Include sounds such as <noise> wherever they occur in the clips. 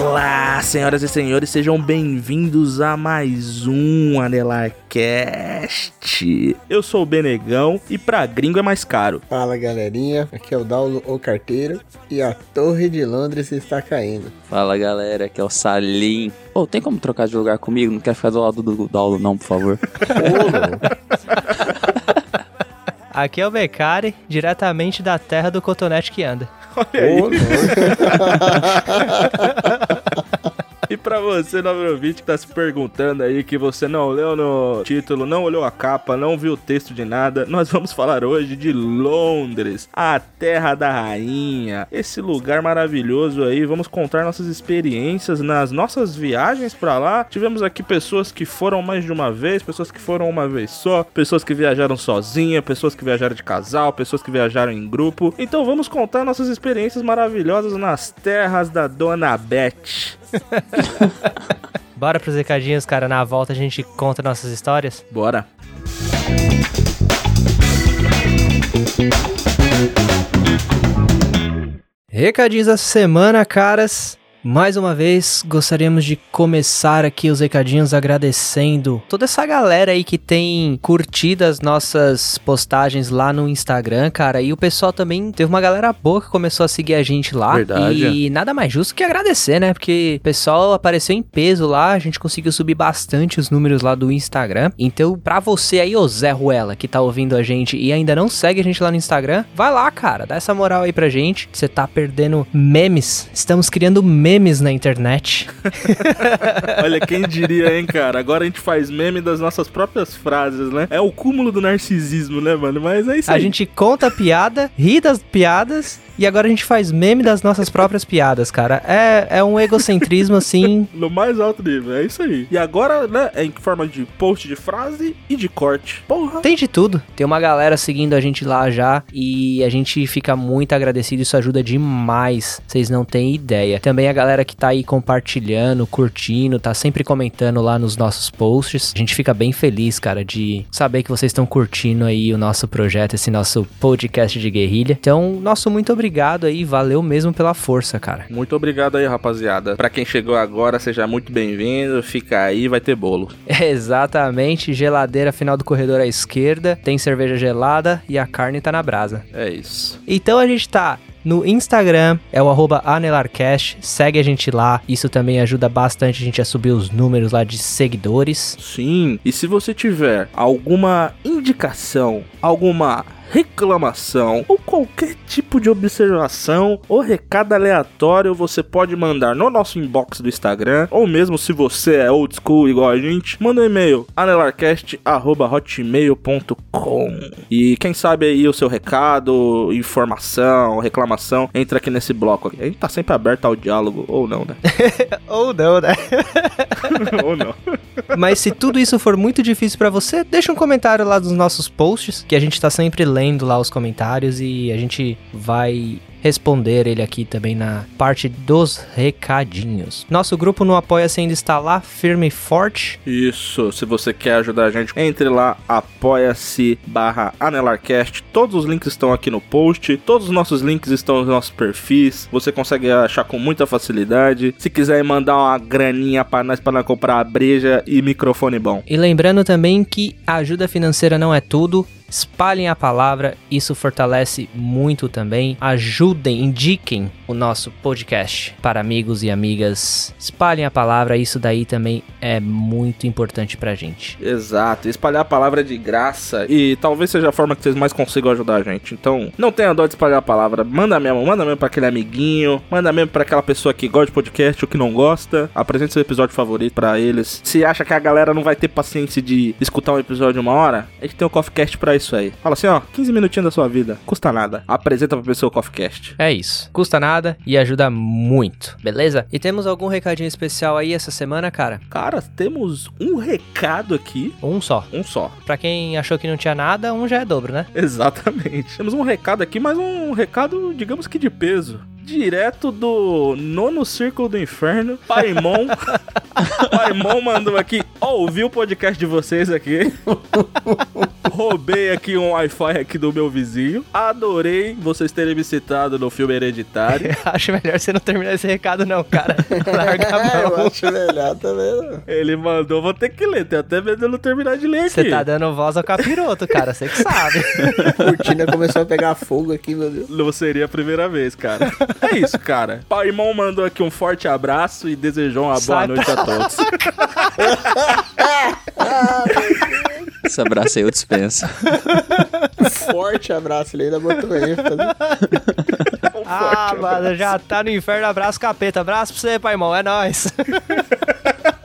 Olá, senhoras e senhores, sejam bem-vindos a mais um Anelarcast. Eu sou o Benegão e pra gringo é mais caro. Fala galerinha, aqui é o Daulo o Carteiro e a Torre de Londres está caindo. Fala galera, aqui é o Salim. Ô, tem como trocar de lugar comigo? Não quero ficar do lado do Daulo, não, por favor. <laughs> <laughs> Aqui é o Becari, diretamente da terra do cotonete que anda. Ô, <laughs> E pra você, novo ouvinte, que tá se perguntando aí que você não leu no título, não olhou a capa, não viu o texto de nada, nós vamos falar hoje de Londres, a terra da rainha. Esse lugar maravilhoso aí, vamos contar nossas experiências nas nossas viagens pra lá. Tivemos aqui pessoas que foram mais de uma vez, pessoas que foram uma vez só, pessoas que viajaram sozinha, pessoas que viajaram de casal, pessoas que viajaram em grupo. Então vamos contar nossas experiências maravilhosas nas terras da Dona Beth. <laughs> Bora pros recadinhos, cara. Na volta a gente conta nossas histórias. Bora. Recadinhos da semana, caras. Mais uma vez, gostaríamos de começar aqui os recadinhos agradecendo toda essa galera aí que tem curtido as nossas postagens lá no Instagram, cara. E o pessoal também teve uma galera boa que começou a seguir a gente lá. Verdade. E nada mais justo que agradecer, né? Porque o pessoal apareceu em peso lá, a gente conseguiu subir bastante os números lá do Instagram. Então, pra você aí, ô Zé Ruela, que tá ouvindo a gente e ainda não segue a gente lá no Instagram, vai lá, cara, dá essa moral aí pra gente. Você tá perdendo memes. Estamos criando memes na internet. <laughs> Olha, quem diria, hein, cara? Agora a gente faz meme das nossas próprias frases, né? É o cúmulo do narcisismo, né, mano? Mas é isso A aí. gente conta piada, ri das piadas e agora a gente faz meme das nossas próprias piadas, cara. É, é um egocentrismo assim. <laughs> No mais alto nível, é isso aí. E agora, né, é em forma de post de frase e de corte. Porra! Tem de tudo. Tem uma galera seguindo a gente lá já e a gente fica muito agradecido. Isso ajuda demais. Vocês não têm ideia. Também a galera que tá aí compartilhando, curtindo, tá sempre comentando lá nos nossos posts. A gente fica bem feliz, cara, de saber que vocês estão curtindo aí o nosso projeto, esse nosso podcast de guerrilha. Então, nosso muito obrigado aí. Valeu mesmo pela força, cara. Muito obrigado aí, rapaziada. Pra quem chegou agora, seja muito bem-vindo. Fica aí, vai ter bolo. <laughs> Exatamente, geladeira final do corredor à esquerda, tem cerveja gelada e a carne tá na brasa. É isso. Então a gente tá no Instagram, é o arroba anelarcast, segue a gente lá, isso também ajuda bastante a gente a subir os números lá de seguidores. Sim, e se você tiver alguma indicação, alguma reclamação ou qualquer tipo de observação ou recado aleatório, você pode mandar no nosso inbox do Instagram, ou mesmo se você é old school igual a gente, manda um e-mail anelarcast@hotmail.com. E quem sabe aí o seu recado, informação, reclamação, entra aqui nesse bloco aqui. A gente tá sempre aberto ao diálogo ou não, né? <laughs> Ou não, né? <laughs> ou não. Mas se tudo isso for muito difícil pra você, deixa um comentário lá nos nossos posts, que a gente tá sempre lendo lá os comentários e a gente vai responder ele aqui também na parte dos recadinhos. Nosso grupo no Apoia-se ainda está lá, firme e forte. Isso, se você quer ajudar a gente, entre lá, apoia-se barra Anelarcast. Todos os links estão aqui no post, todos os nossos links estão nos nossos perfis. Você consegue achar com muita facilidade. Se quiser mandar uma graninha pra nós, nós comprar breja e microfone bom. E lembrando também que a ajuda financeira não é tudo. Espalhem a palavra, isso fortalece muito também. Ajudem, indiquem o nosso podcast para amigos e amigas. Espalhem a palavra, isso daí também é muito importante pra gente. Exato, espalhar a palavra de graça e talvez seja a forma que vocês mais consigam ajudar a gente. Então, não tenha dó de espalhar a palavra. Manda mesmo, manda mesmo pra aquele amiguinho, manda mesmo pra aquela pessoa que gosta de podcast ou que não gosta. Apresente seu episódio favorito pra eles. Se acha que a galera não vai ter paciência de escutar um episódio de uma hora, a gente tem o CoffeeCast pra isso aí. Fala assim, ó, 15 minutinhos da sua vida, custa nada. Apresenta pra pessoa o CoffeeCast. É isso. Custa nada e ajuda muito, beleza? E temos algum recadinho especial aí essa semana, cara? Cara, temos um recado aqui, Um só. um só. Pra quem achou que não tinha nada, um já é dobro, né? <laughs> Exatamente. Temos um recado aqui, mas um recado, digamos que de peso. Direto do nono círculo do inferno, Paimon. <laughs> Paimon mandou aqui, ó, ouvi o podcast de vocês aqui. Roubei aqui um Wi-Fi aqui do meu vizinho. Adorei vocês terem me citado no filme Hereditário. <laughs> Acho melhor você não terminar esse recado, não, cara. Larga a É, <laughs> eu mão. acho melhor também. Ele mandou, vou ter que ler, tem até medo de eu não terminar de ler aqui. Você tá dando voz ao capiroto, cara. Você que sabe. A cortina começou a pegar fogo aqui, meu Deus. Não seria a primeira vez, cara. É isso, cara. <laughs> Paimon mandou aqui um forte abraço e desejou uma boa Sai noite a todos. <laughs> Esse abraço aí eu dispenso. Forte abraço, ele ainda botou ênfase. ah, mano, já tá no inferno. Abraço, capeta. Abraço pra você, pai, irmão. É nóis. <laughs>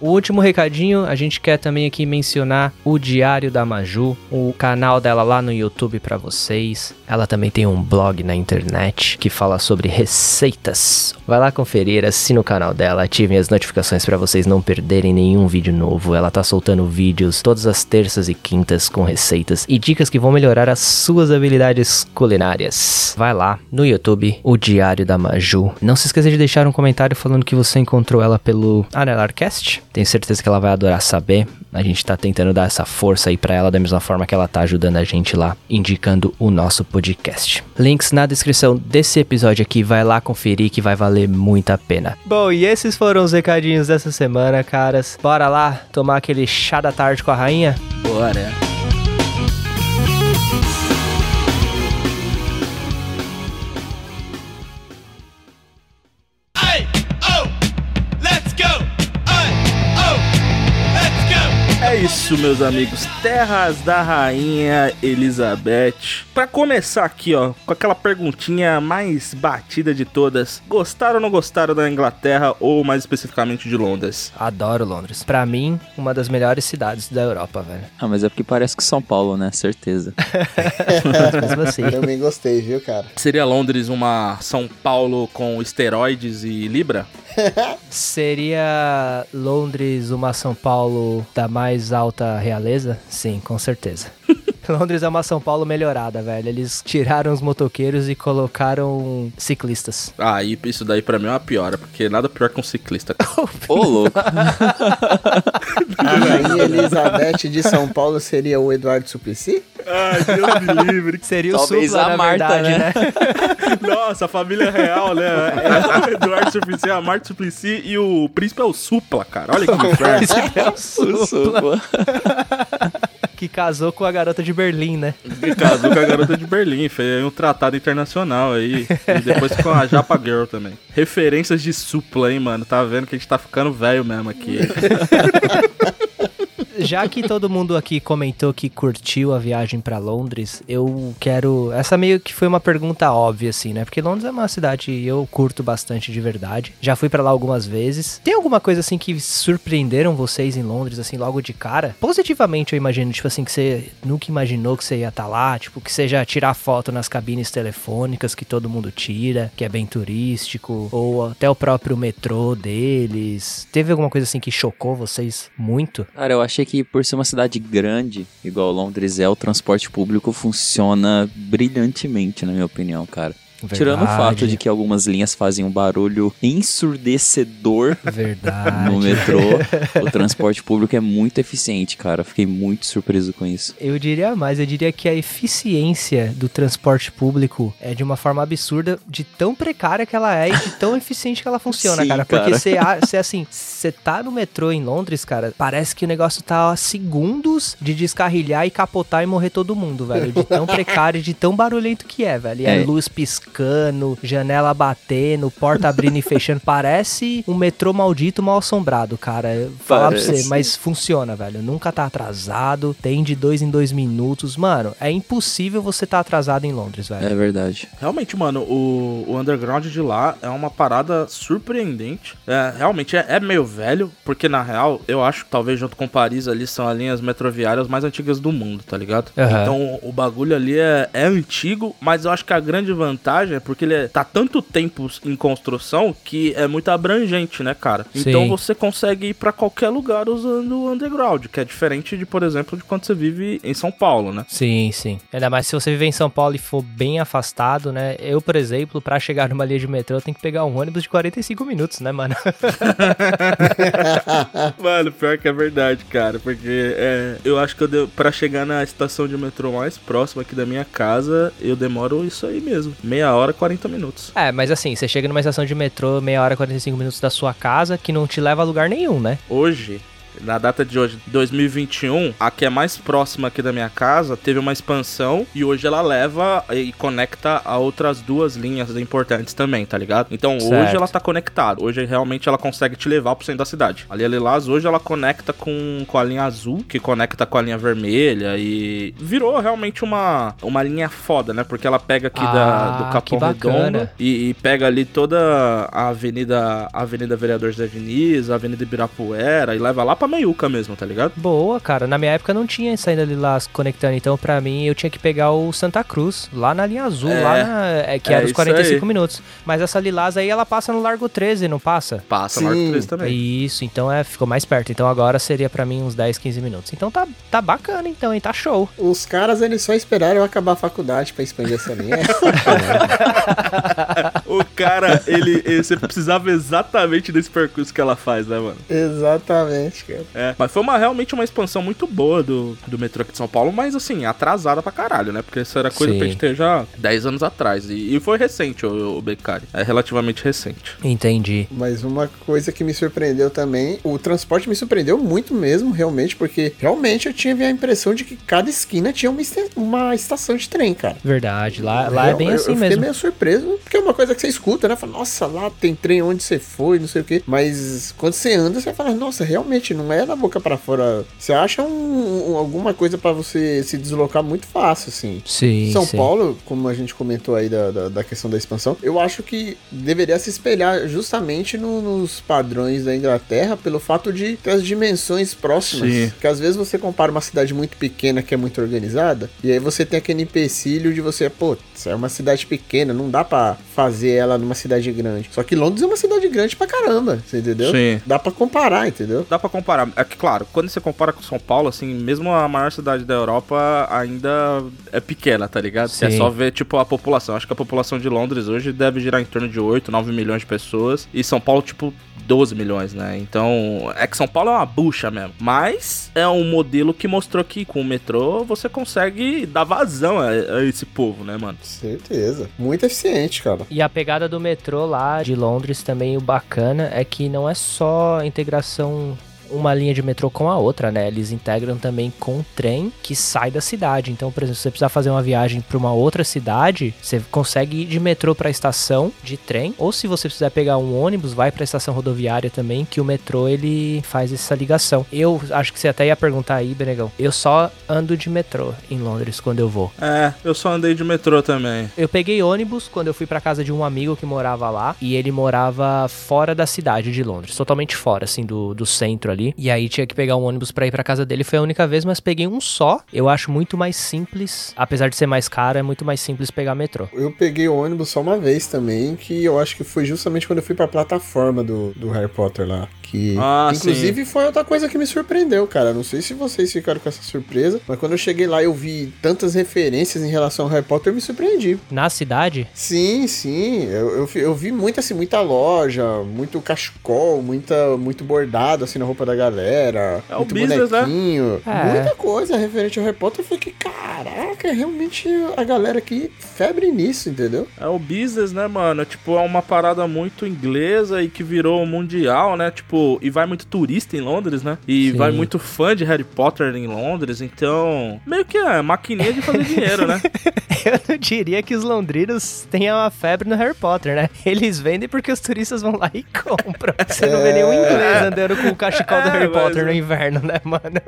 O último recadinho, a gente quer também aqui mencionar o Diário da Maju, o canal dela lá no YouTube pra vocês. Ela também tem um blog na internet que fala sobre receitas. Vai lá conferir, assina o canal dela, ativem as notificações pra vocês não perderem nenhum vídeo novo. Ela tá soltando vídeos todas as terças e quintas com receitas e dicas que vão melhorar as suas habilidades culinárias. Vai lá no YouTube, o Diário da Maju. Não se esqueça de deixar um comentário falando que você encontrou ela pelo Anelarcast. Tenho certeza que ela vai adorar saber. A gente tá tentando dar essa força aí pra ela da mesma forma que ela tá ajudando a gente lá, indicando o nosso podcast. Links na descrição desse episódio aqui, vai lá conferir que vai valer muito a pena. Bom, e esses foram os recadinhos dessa semana, caras. Bora lá tomar aquele chá da tarde com a rainha? Bora. Isso, meus amigos. Terras da Rainha Elizabeth. Pra começar aqui, ó, com aquela perguntinha mais batida de todas: gostaram ou não gostaram da Inglaterra ou mais especificamente de Londres? Adoro Londres. Pra mim, uma das melhores cidades da Europa, velho. Ah, mas é porque parece que São Paulo, né? Certeza. <laughs> Mas mesmo assim. Também gostei, viu, cara? Seria Londres uma São Paulo com esteroides e Libra? <laughs> Seria Londres uma São Paulo da mais alta realeza? Sim, com certeza. <laughs> Londres é uma São Paulo melhorada, velho. Eles tiraram os motoqueiros e colocaram ciclistas. Ah, e isso daí pra mim é uma piora, porque nada pior que um ciclista. <laughs> Ô, louco. <laughs> A rainha Elizabeth de São Paulo seria o Eduardo Suplicy? Ai, Deus me livre. Seria Talvez o Supla, a na Marta, verdade, né? <laughs> Nossa, a família real, né? É o Eduardo Suplicy, a Marta Suplicy e o príncipe é o Supla, cara. Olha que <laughs> inferno. Esse é o Supla. <laughs> que casou com a garota de Berlim, né? Ele casou com a garota de Berlim, fez um tratado internacional aí. E depois com a Japa Girl também. Referências de supla, hein, mano? Tá vendo que a gente tá ficando velho mesmo aqui. <laughs> Já que todo mundo aqui comentou que curtiu a viagem pra Londres, eu quero. Essa meio que foi uma pergunta óbvia, assim, né? Porque Londres é uma cidade que eu curto bastante de verdade. Já fui pra lá algumas vezes. Tem alguma coisa assim que surpreenderam vocês em Londres, assim, logo de cara? Positivamente, eu imagino, tipo assim, que você nunca imaginou que você ia estar lá, tipo, que seja tirar foto nas cabines telefônicas que todo mundo tira, que é bem turístico, ou até o próprio metrô deles. Teve alguma coisa assim que chocou vocês muito? Cara, eu achei que por ser uma cidade grande, igual Londres é, o transporte público funciona brilhantemente, na minha opinião, cara. Tirando o fato Verdade. de que algumas linhas fazem um barulho ensurdecedor Verdade. no metrô, o transporte público é muito eficiente, cara. Fiquei muito surpreso com isso. Eu diria mais, eu diria que a eficiência do transporte público é de uma forma absurda, de tão precária que ela é e de tão eficiente que ela funciona, Sim, cara. Porque você, assim, você tá no metrô em Londres, cara, parece que o negócio tá a segundos de descarrilhar e capotar e morrer todo mundo, velho. De tão precário e de tão barulhento que é, velho. E a É. luz piscando, janela batendo, porta abrindo e fechando. Parece um metrô maldito mal assombrado, cara. Falar pra você, mas funciona, velho. Nunca tá atrasado, tem de dois em dois minutos. Mano, é impossível você tá atrasado em Londres, velho. É verdade. Realmente, mano, o, o underground de lá é uma parada surpreendente. É, realmente é, é meio velho, porque na real, eu acho que talvez junto com Paris ali são as linhas metroviárias mais antigas do mundo, tá ligado? Aham. Então o bagulho ali é, é antigo, mas eu acho que a grande vantagem é porque ele é- tá tanto tempo em construção que é muito abrangente, né, cara? Então Sim. você consegue ir pra qualquer lugar usando o underground, que é diferente de, por exemplo, de quando você vive em São Paulo, né? Sim, sim. Ainda mais se você viver em São Paulo e for bem afastado, né? Eu, por exemplo, pra chegar numa linha de metrô, eu tenho que pegar um ônibus de 45 minutos, né, mano? <laughs> Mano, pior que é verdade, cara. Porque é, eu acho que eu pra chegar na estação de metrô mais próxima aqui da minha casa, eu demoro isso aí mesmo. Meia hora, 40 minutos. é, mas assim, você chega numa estação de metrô meia hora, 45 minutos da sua casa, que não te leva a lugar nenhum, né? Hoje, na data de hoje, 2021, a que é mais próxima aqui da minha casa, teve uma expansão e hoje ela leva e conecta a outras duas linhas importantes também, tá ligado? Então hoje Certo. ela tá conectada. Hoje realmente ela consegue te levar pro centro da cidade. Ali a Lilás hoje ela conecta com, com a linha azul, que conecta com a linha vermelha e virou realmente uma, uma linha foda, né? Porque ela pega aqui da, Ah, do Capão. Redondo e, e pega ali toda a Avenida, a Avenida Vereador José Diniz, a Avenida Ibirapuera e leva lá pra Meiuca mesmo, tá ligado? Boa, cara. Na minha época não tinha saída ali lá conectando, então pra mim eu tinha que pegar o Santa Cruz, lá na linha azul, É, lá na, é, que é era os isso 45 aí. minutos. Mas essa Lilás aí, ela passa no Largo 13, não passa? Passa Sim. no Arco 3 também. Isso, então é, ficou mais perto. Então agora seria pra mim uns 10, 15 minutos. Então tá, tá bacana então, hein? Tá show. Os caras, eles só esperaram eu acabar a faculdade pra expandir essa linha. <laughs> O cara, ele, ele- Você precisava exatamente desse percurso que ela faz, né, mano? Exatamente, cara. É. Mas foi uma, realmente uma expansão muito boa do, do metrô aqui de São Paulo, mas assim, atrasada pra caralho, né? Porque isso era coisa Sim. pra gente ter já 10 anos atrás. E, e foi recente o, o Beccari. É relativamente recente. Entendi. Mas uma coisa que me surpreendeu também, o transporte me surpreendeu muito mesmo, realmente, porque realmente eu tive a impressão de que cada esquina tinha uma, uma estação de trem, cara. Verdade. Lá, lá é Eu- bem eu, assim eu fiquei mesmo. meio surpreso, porque é uma coisa que você escuta, né? Fala, nossa, lá tem trem onde você foi, não sei o quê. Mas quando você anda, você fala, nossa, realmente, não é da boca pra fora. Você acha um- um- alguma coisa pra você se deslocar muito fácil, assim. Sim, São sim. Paulo, como a gente comentou aí da, da, da questão da expansão, eu acho que deveria se espelhar justamente no- nos padrões da Inglaterra pelo fato de ter as dimensões próximas. Sim. Porque às vezes você compara uma cidade muito pequena que é muito organizada, e aí você tem aquele empecilho de você, pô, isso é uma cidade pequena, não dá pra fazer ela numa cidade grande. Só que Londres é uma cidade grande pra caramba, você entendeu? Sim. Dá pra comparar, entendeu? Dá pra comparar. É que, claro, quando você compara com São Paulo, assim, mesmo a maior cidade da Europa ainda é pequena, tá ligado? Sim. É só ver, tipo, a população. Acho que a população de Londres hoje deve girar em torno de 8, 9 milhões de pessoas. E São Paulo, tipo, 12 milhões, né? Então, é que São Paulo é uma bucha mesmo. Mas é um modelo que mostrou que com o metrô você consegue dar vazão a, a esse povo, né, mano? Certeza. Muito eficiente, cara. E a pegada do metrô lá de Londres também, o bacana é que não é só a integração uma linha de metrô com a outra, né? Eles integram também com o trem que sai da cidade. Então, por exemplo, se você precisar fazer uma viagem para uma outra cidade, você consegue ir de metrô para a estação de trem, ou se você precisar pegar um ônibus, vai para a estação rodoviária também, que o metrô ele faz essa ligação. Eu acho que você até ia perguntar aí, Benegão. Eu só ando de metrô em Londres quando eu vou. É, eu só andei de metrô também. Eu peguei ônibus quando eu fui pra casa de um amigo que morava lá. E ele morava fora da cidade de Londres. Totalmente fora, assim, do, do centro ali. E aí tinha que pegar um ônibus pra ir pra casa dele. Foi a única vez, mas peguei um só. Eu acho muito mais simples. Apesar de ser mais caro, é muito mais simples pegar metrô. Eu peguei o ônibus só uma vez também, que eu acho que foi justamente quando eu fui pra plataforma do, do Harry Potter lá. Que, Ah, inclusive, foi outra coisa que me surpreendeu, cara. Não sei se vocês ficaram com essa surpresa, mas quando eu cheguei lá eu vi tantas referências em relação ao Harry Potter, eu me surpreendi. Na cidade? Sim, sim. Eu, eu, vi- eu vi muita, assim, muita loja, muito cachecol, muita, muito bordado, assim, na roupa da galera. É o muito business, né? bonequinho. É. Muita coisa referente ao Harry Potter. Eu falei que, caraca, realmente a galera aqui febre nisso, entendeu? É o business, né, mano? Tipo, é uma parada muito inglesa e que virou mundial, né? Tipo, e vai muito turista em Londres, né? E Sim. vai muito fã de Harry Potter em Londres, então. Meio que é maquininha de fazer dinheiro, né? <laughs> Eu não diria que os londrinos tenham uma febre no Harry Potter, né? Eles vendem porque os turistas vão lá e compram. Você não vê nenhum inglês andando com o cachecol do É, Harry mas- Potter no inverno, né, mano?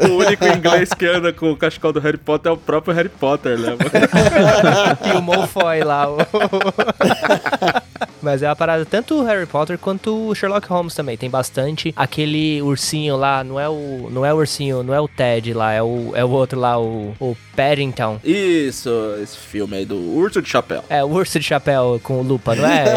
O único inglês que anda com o cachecol do Harry Potter é o próprio Harry Potter, né? mano? <laughs> e o Malfoy lá. o- <laughs> Mas é uma parada, tanto o Harry Potter quanto o Sherlock Holmes também. Tem bastante. Aquele ursinho lá, não é o. Não é o ursinho, não é o Ted lá, é o, é o outro lá, o, o Paddington. Isso, esse filme aí do Urso de Chapéu. É, o urso de chapéu com lupa, não é?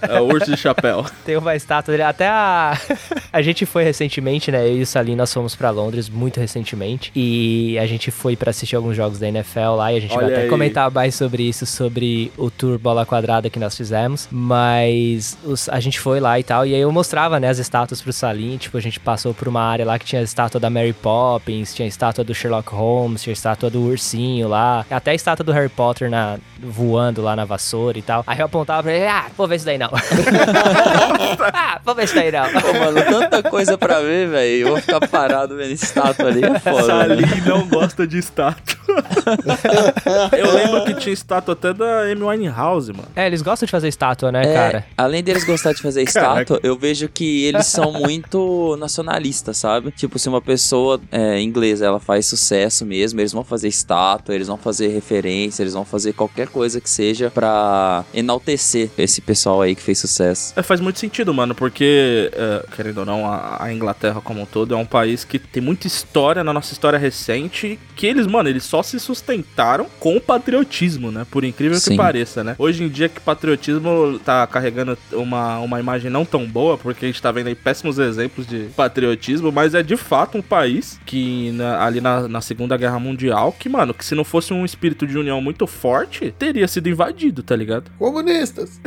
<laughs> É o Urso de Chapéu. Tem uma estátua dele. Até a. <laughs> A gente foi recentemente, né? Eu e o Salim, nós fomos pra Londres muito recentemente. E a gente foi pra assistir alguns jogos da NFL lá. E a gente vai Olha até aí. comentar mais sobre isso, sobre o tour bola quadrada que nós fizemos. Mas os- a gente foi lá e tal. E aí eu mostrava, né, as estátuas pro Salim. Tipo, a gente passou por uma área lá que tinha a estátua da Mary Poppins, tinha a estátua do Sherlock Holmes, tinha a estátua do ursinho lá. Até a estátua do Harry Potter na, voando lá na vassoura e tal. Aí eu apontava pra ele, ah, vou ver isso daí não. <laughs> ah, vou ver isso daí não. Pô, mano, tanta coisa pra ver, velho. Eu vou ficar parado vendo estátua ali. É foda. né? Salim não gosta de estátua. <laughs> Eu lembro que tinha estátua até da Amy Winehouse, mano. É, eles gostam de fazer estátua, né, É, cara? além deles gostar de fazer <laughs> estátua, eu vejo que eles são <laughs> muito nacionalistas, sabe? Tipo, se uma pessoa é, inglesa ela faz sucesso mesmo, eles vão fazer estátua, eles vão fazer referência, eles vão fazer qualquer coisa que seja pra enaltecer esse pessoal aí que fez sucesso. É, faz muito sentido, mano, porque, é, querendo ou não, a, a Inglaterra como um todo é um país que tem muita história na nossa história recente, que eles, mano, eles só se sustentaram com o patriotismo, né? Por incrível que Sim. pareça, né? Hoje em dia que patriotismo tá carregando uma, uma imagem não tão boa, porque a gente tá vendo aí péssimos exemplos de patriotismo, mas é de fato um país que na- ali na, na Segunda Guerra Mundial, que, mano, que se não fosse um espírito de união muito forte, teria sido invadido, tá ligado? Comunistas.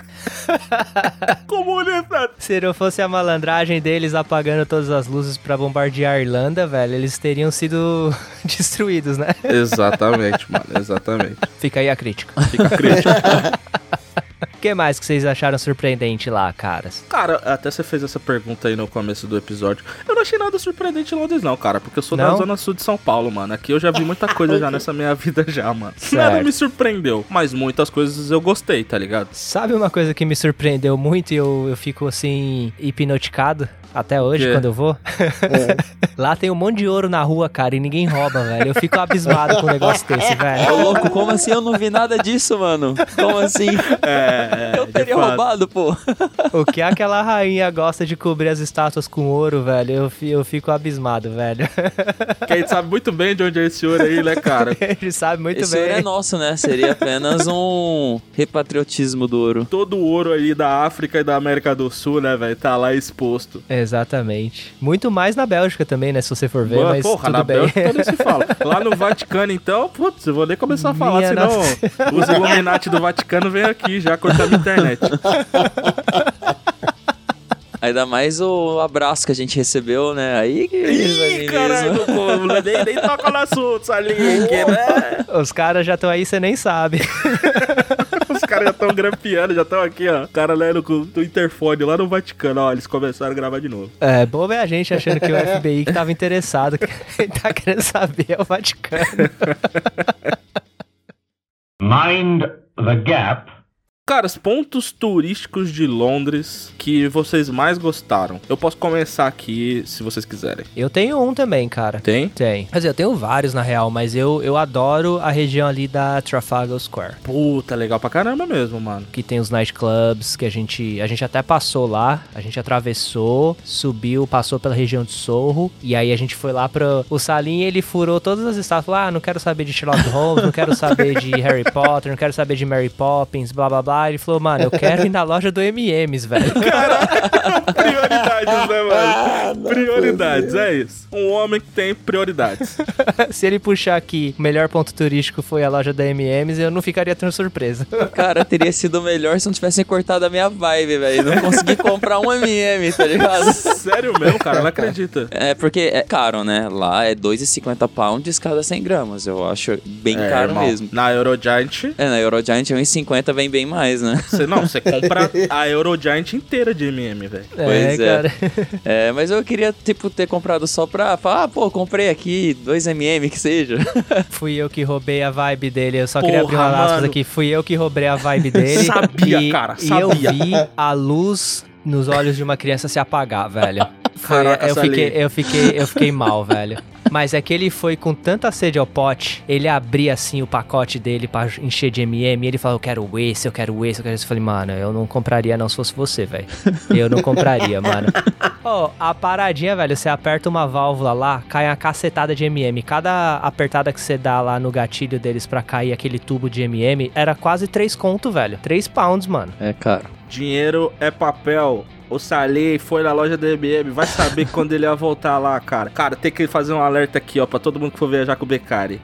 <laughs> Comunista! Se não fosse a malandragem deles apagando todas as luzes pra bombardear a Irlanda, velho, eles teriam sido <laughs> destruídos, né? Exatamente, mano, exatamente. Fica aí a crítica. Fica crítico. <laughs> O <laughs> que mais que vocês acharam surpreendente lá, caras? Cara, até você fez essa pergunta aí no começo do episódio. Eu não achei nada surpreendente em Londres, não, cara, porque eu sou da Não? zona sul de São Paulo, mano. Aqui eu já vi muita coisa <laughs> já nessa minha vida já, mano. Certo. Nada me surpreendeu, mas muitas coisas eu gostei, tá ligado? Sabe uma coisa que me surpreendeu muito e eu, eu fico assim, hipnoticado? Até hoje, quando eu vou. <laughs> Lá tem um monte de ouro na rua, cara, e ninguém rouba, velho. Eu fico abismado com um negócio desse, Ô, <laughs> velho. louco, como assim eu não vi nada disso, mano? Como assim? É, é Eu teria fato. roubado, pô. O que aquela rainha gosta de cobrir as estátuas com ouro, velho? Eu, eu fico abismado, velho. Que a gente sabe muito bem de onde é esse ouro aí, né, cara? <laughs> A gente sabe muito Esse bem. ouro é nosso, né? Seria apenas um repatriotismo do ouro. Todo o ouro aí da África e da América do Sul, né, velho, tá lá exposto. Exatamente. Muito mais na Bélgica também, né? Se você for ver, Mano, mas porra, tudo na bem. Bélgica nem se fala. <laughs> Lá no Vaticano, então, putz, eu vou nem começar a falar, Minha senão nossa. os Illuminati do Vaticano vêm aqui já cortar minha internet. Ainda mais o abraço que a gente recebeu, né? Aí que Ih, caralho, pô, nem, nem toca no assunto, Salinho, que, né? Os caras já estão aí, você nem sabe. <laughs> Os caras já estão grampeando, já estão aqui, ó. O cara lendo com o interfone lá no Vaticano, ó, eles começaram a gravar de novo. É, boa é a gente achando que o FBI que tava interessado, quem <laughs> tá querendo saber é o Vaticano. Mind the gap. Caras, pontos turísticos de Londres que vocês mais gostaram. Eu posso começar aqui, se vocês quiserem. Eu tenho um também, cara. Tem? Tem. Quer dizer, eu tenho vários na real, mas eu, eu adoro a região ali da Trafalgar Square. Puta, legal pra caramba mesmo, mano. Que tem os nightclubs, que a gente, a gente até passou lá, a gente atravessou, subiu, passou pela região de Sorro, e aí a gente foi lá pro... O Salim, ele furou todas as estátuas, ah, não quero saber de Sherlock Holmes, não quero saber de Harry Potter, não quero saber de Mary Poppins, blá blá blá. Lá, ele falou, mano, eu quero ir na loja do MMs, velho. <laughs> Prioridades, né, Ah, mano? Prioridades, é isso. Um homem que tem prioridades. <laughs> Se ele puxar aqui, o melhor ponto turístico foi a loja da MMs, eu não ficaria tão surpreso. <laughs> Cara, teria sido melhor se não tivessem cortado a minha vibe, velho. Não consegui comprar um MM, tá ligado? Sério mesmo, cara? Não acredita. É porque é caro, né? Lá é 2,50 pounds cada 100 gramas. Eu acho bem É, caro irmão, mesmo. Na Eurogiant, É, na Eurogiant 1,50 vem bem mais, né? você não, você compra <laughs> a Eurogiant inteira de MM, velho. Pois é. cara. É, mas eu queria, tipo, ter comprado só pra falar, ah, pô, comprei aqui 2mm que seja. <laughs> Fui eu que roubei a vibe dele. Eu só Porra, queria abrir uma aspas aqui. Fui eu que roubei a vibe dele. Sabia, e, cara, E eu sabia. vi a luz nos olhos de uma criança se apagar, velho. <laughs> Foi- Caraca, eu, fiquei, eu, fiquei, eu fiquei mal, velho. Mas é que ele foi com tanta sede ao pote, ele abria assim o pacote dele pra encher de MM e ele falou: Eu quero esse, eu quero esse, eu quero esse. Eu falei, mano, eu não compraria não se fosse você, velho. Eu não compraria, mano. <laughs> Ó, a paradinha, velho, você aperta uma válvula lá, cai uma cacetada de MM. Cada apertada que você dá lá no gatilho deles pra cair aquele tubo de MM era quase 3 conto, velho. 3 pounds, mano. É, cara. Dinheiro é papel. O Saleh foi na loja da MM, vai saber <laughs> quando ele ia voltar lá, cara. Cara, tem que fazer um alerta aqui, ó, pra todo mundo que for viajar com o Beccari.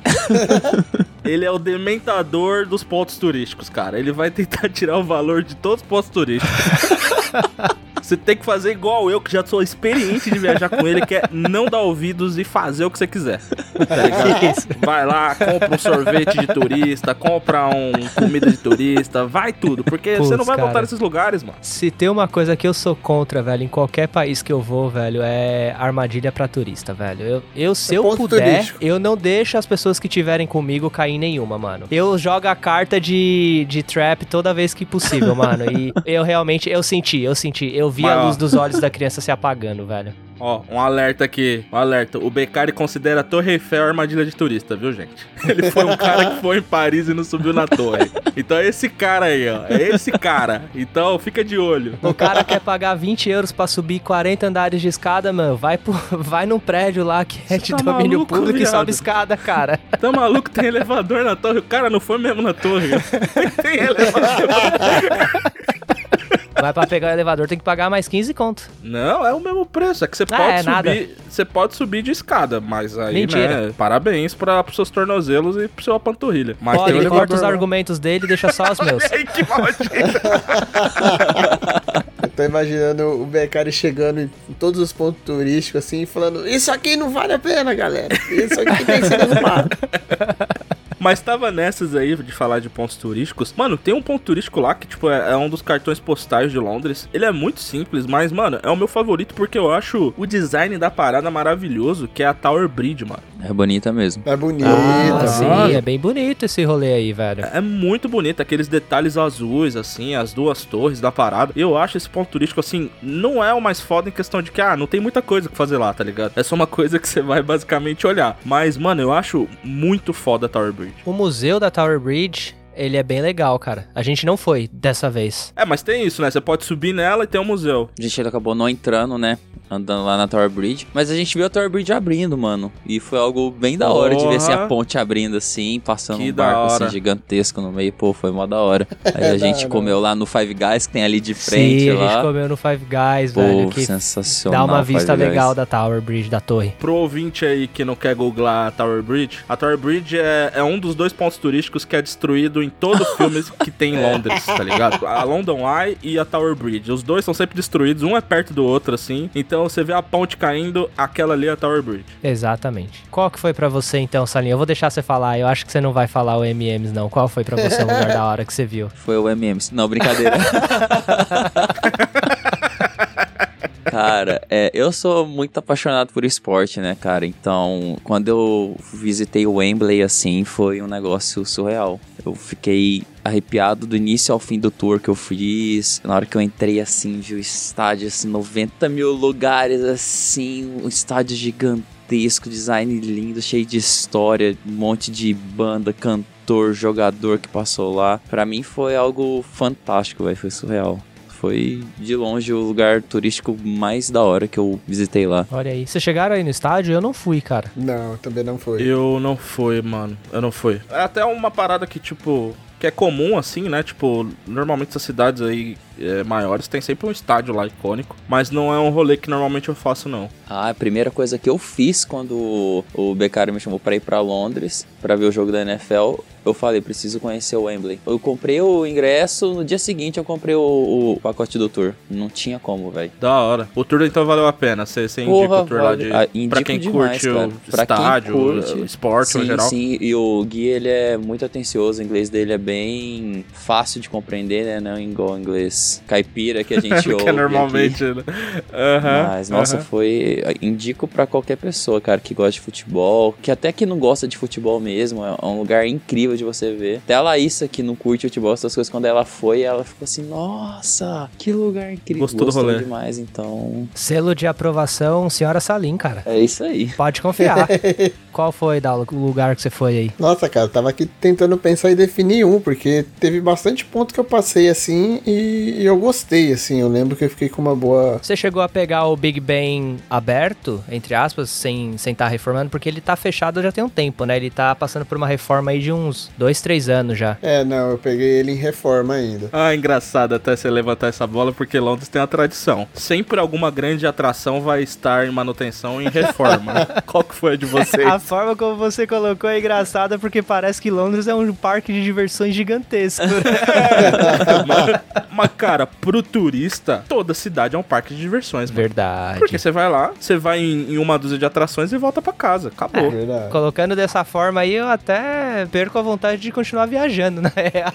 <laughs> ele é o dementador dos pontos turísticos, cara. Ele vai tentar <laughs> tirar o valor de todos os pontos turísticos. Você tem que fazer igual eu, que já sou experiente de viajar com ele, que é não dar ouvidos e fazer o que você quiser. Tá ligado? <laughs> Isso. Vai lá, compra um sorvete de turista, compra um comida de turista, vai tudo. Porque você não vai voltar cara. nesses lugares, mano. Se tem uma coisa que eu sou contra, velho, em qualquer país que eu vou, velho, é armadilha pra turista, velho. Eu, eu se É eu puder, turístico. eu não deixo as pessoas que tiverem comigo cair em nenhuma, mano. Eu jogo a carta de, de trap toda vez que possível, mano. E eu realmente, eu senti, eu senti. Eu vi Mas, a ó. luz dos olhos da criança se apagando, velho. Ó, um alerta aqui, um alerta. O Beccari considera a Torre Eiffel armadilha de turista, viu, gente? <laughs> Ele foi um cara que foi em Paris e não subiu na torre. Então é esse cara aí, ó. É esse cara. Então fica de olho. O cara quer pagar 20 euros pra subir 40 andares de escada, mano. Vai, pro, <laughs> vai num prédio lá que é de tá domínio maluco, público e viado? sobe escada, cara. <laughs> Tá maluco? Tem elevador na torre. O cara não foi mesmo na torre. Tem elevador. Vai pra pegar o elevador, tem que pagar mais 15 conto. Não, é o mesmo preço. É que você Ah, pode é nada. subir. Você pode subir de escada, mas aí, Mentira. né? Parabéns para pros seus tornozelos e pro seu panturrilha. Mas Pode, tem ele corta os argumentos dele e deixa só os meus. <laughs> Ei, que maldito. <laughs> Eu tô imaginando o Beccari chegando em todos os pontos turísticos assim e falando: Isso aqui não vale a pena, galera. Isso aqui tem que ser <laughs> derrubado. Mas tava nessas aí de falar de pontos turísticos. Mano, tem um ponto turístico lá que, tipo, é, é um dos cartões postais de Londres. Ele é muito simples, mas, mano, é o meu favorito porque eu acho o design da parada maravilhoso, que é a Tower Bridge, mano. É bonita mesmo. É bonito. Ah, sim, mano. é bem bonito esse rolê aí, velho. É muito bonito, aqueles detalhes azuis, assim, as duas torres da parada. Eu acho esse ponto turístico, assim, não é o mais foda em questão de que, ah, não tem muita coisa pra fazer lá, tá ligado? É só uma <laughs> coisa que você vai basicamente olhar. Mas, mano, eu acho muito foda a Tower Bridge. O museu da Tower Bridge, ele é bem legal, cara. A gente não foi dessa vez. É, mas tem isso, né? Você pode subir nela e tem um museu. A gente acabou não entrando, né? Andando lá na Tower Bridge. Mas a gente viu a Tower Bridge abrindo, mano. E foi algo bem da hora de ver assim, Porra. a ponte abrindo assim, passando Que um barco assim gigantesco no meio. Pô, foi mó da hora. <laughs> Aí a gente comeu lá no Five Guys, que tem ali de frente Sim, a lá. gente comeu no Five Guys, Pô, velho, que sensacional. dá uma vista Five Guys. legal da Tower Bridge, da torre. Pro ouvinte aí que não quer googlar a Tower Bridge, a Tower Bridge é, é um dos dois pontos turísticos que é destruído em todo <laughs> filme que tem em Londres, tá ligado? A London Eye e a Tower Bridge. Os dois são sempre destruídos, um é perto do outro, assim. Então você vê a ponte caindo, aquela ali é a Tower Bridge. Exatamente. Qual que foi pra você então, Salinha? Eu vou deixar você falar, eu acho que você não vai falar o MMs não. Qual foi pra você o lugar <laughs> da hora que você viu? Foi o MMs. Não, brincadeira. <laughs> Cara, é, eu sou muito apaixonado por esporte, né, cara? Então, quando eu visitei o Wembley, assim, foi um negócio surreal. Eu fiquei arrepiado do início ao fim do tour que eu fiz. Na hora que eu entrei, assim, vi o estádio, assim, 90 mil lugares, assim, um estádio gigantesco, design lindo, cheio de história, um monte de banda, cantor, jogador que passou lá. Pra mim foi algo fantástico, velho, foi surreal. Foi de longe o lugar turístico mais da hora que eu visitei lá. Olha aí. Vocês chegaram aí no estádio? Eu não fui, cara. Não, também não foi. Eu não fui, mano. Eu não fui. É até uma parada que, tipo. que é comum, assim, né? Tipo, normalmente essas cidades aí é, maiores tem sempre um estádio lá icônico, mas não é um rolê que normalmente eu faço, não. Ah, a primeira coisa que eu fiz quando o- o Becari me chamou pra ir pra Londres pra ver o jogo da NFL, eu falei, preciso conhecer o Wembley. Eu comprei o ingresso, no dia seguinte eu comprei o, o pacote do tour. Não tinha como, velho. Da hora. O tour então valeu a pena. Você indica o tour lá vale- de. ah, pra quem demais, curte cara. o Pra estádio, curte. o esporte sim, no geral. Sim, e o guia ele é muito atencioso, o inglês dele é bem fácil de compreender, né? Não igual o inglês caipira que a <laughs> gente ouve. que é normalmente, aqui. né? Aham, Mas, nossa, aham. foi. Indico pra qualquer pessoa, cara, que gosta de futebol, que até que não gosta de futebol mesmo, é um lugar incrível de você ver. Até a Laísa, que não curte futebol, essas coisas, quando ela foi, ela ficou assim: nossa, que lugar incrível. Gostou do rolê. demais, então. Selo de aprovação, senhora Salim, cara. É isso aí. Pode confiar. <laughs> Qual foi, Dalo, o lugar que você foi aí? Nossa, cara, tava aqui tentando pensar e definir um, porque teve bastante ponto que eu passei assim e, e eu gostei, assim. Eu lembro que eu fiquei com uma boa. Você chegou a pegar o Big Ben aberto, entre aspas, sem estar sem tá reformando, porque ele tá fechado já tem um tempo, né? Ele tá passando por uma reforma aí de uns dois, três anos já. É, não, eu peguei ele em reforma ainda. Ah, engraçado até você levantar essa bola, porque Londres tem a tradição. Sempre alguma grande atração vai estar em manutenção e em reforma. <laughs> Qual que foi a de vocês? A forma como você colocou é engraçada porque parece que Londres é um parque de diversões gigantesco. <laughs> mas, mas, cara, pro turista, toda cidade é um parque de diversões, mano. Verdade. Porque você vai lá, você vai em, em uma dúzia de atrações e volta pra casa. Acabou. Verdade. Colocando dessa forma aí, eu até perco a vontade de continuar viajando, na <laughs> real.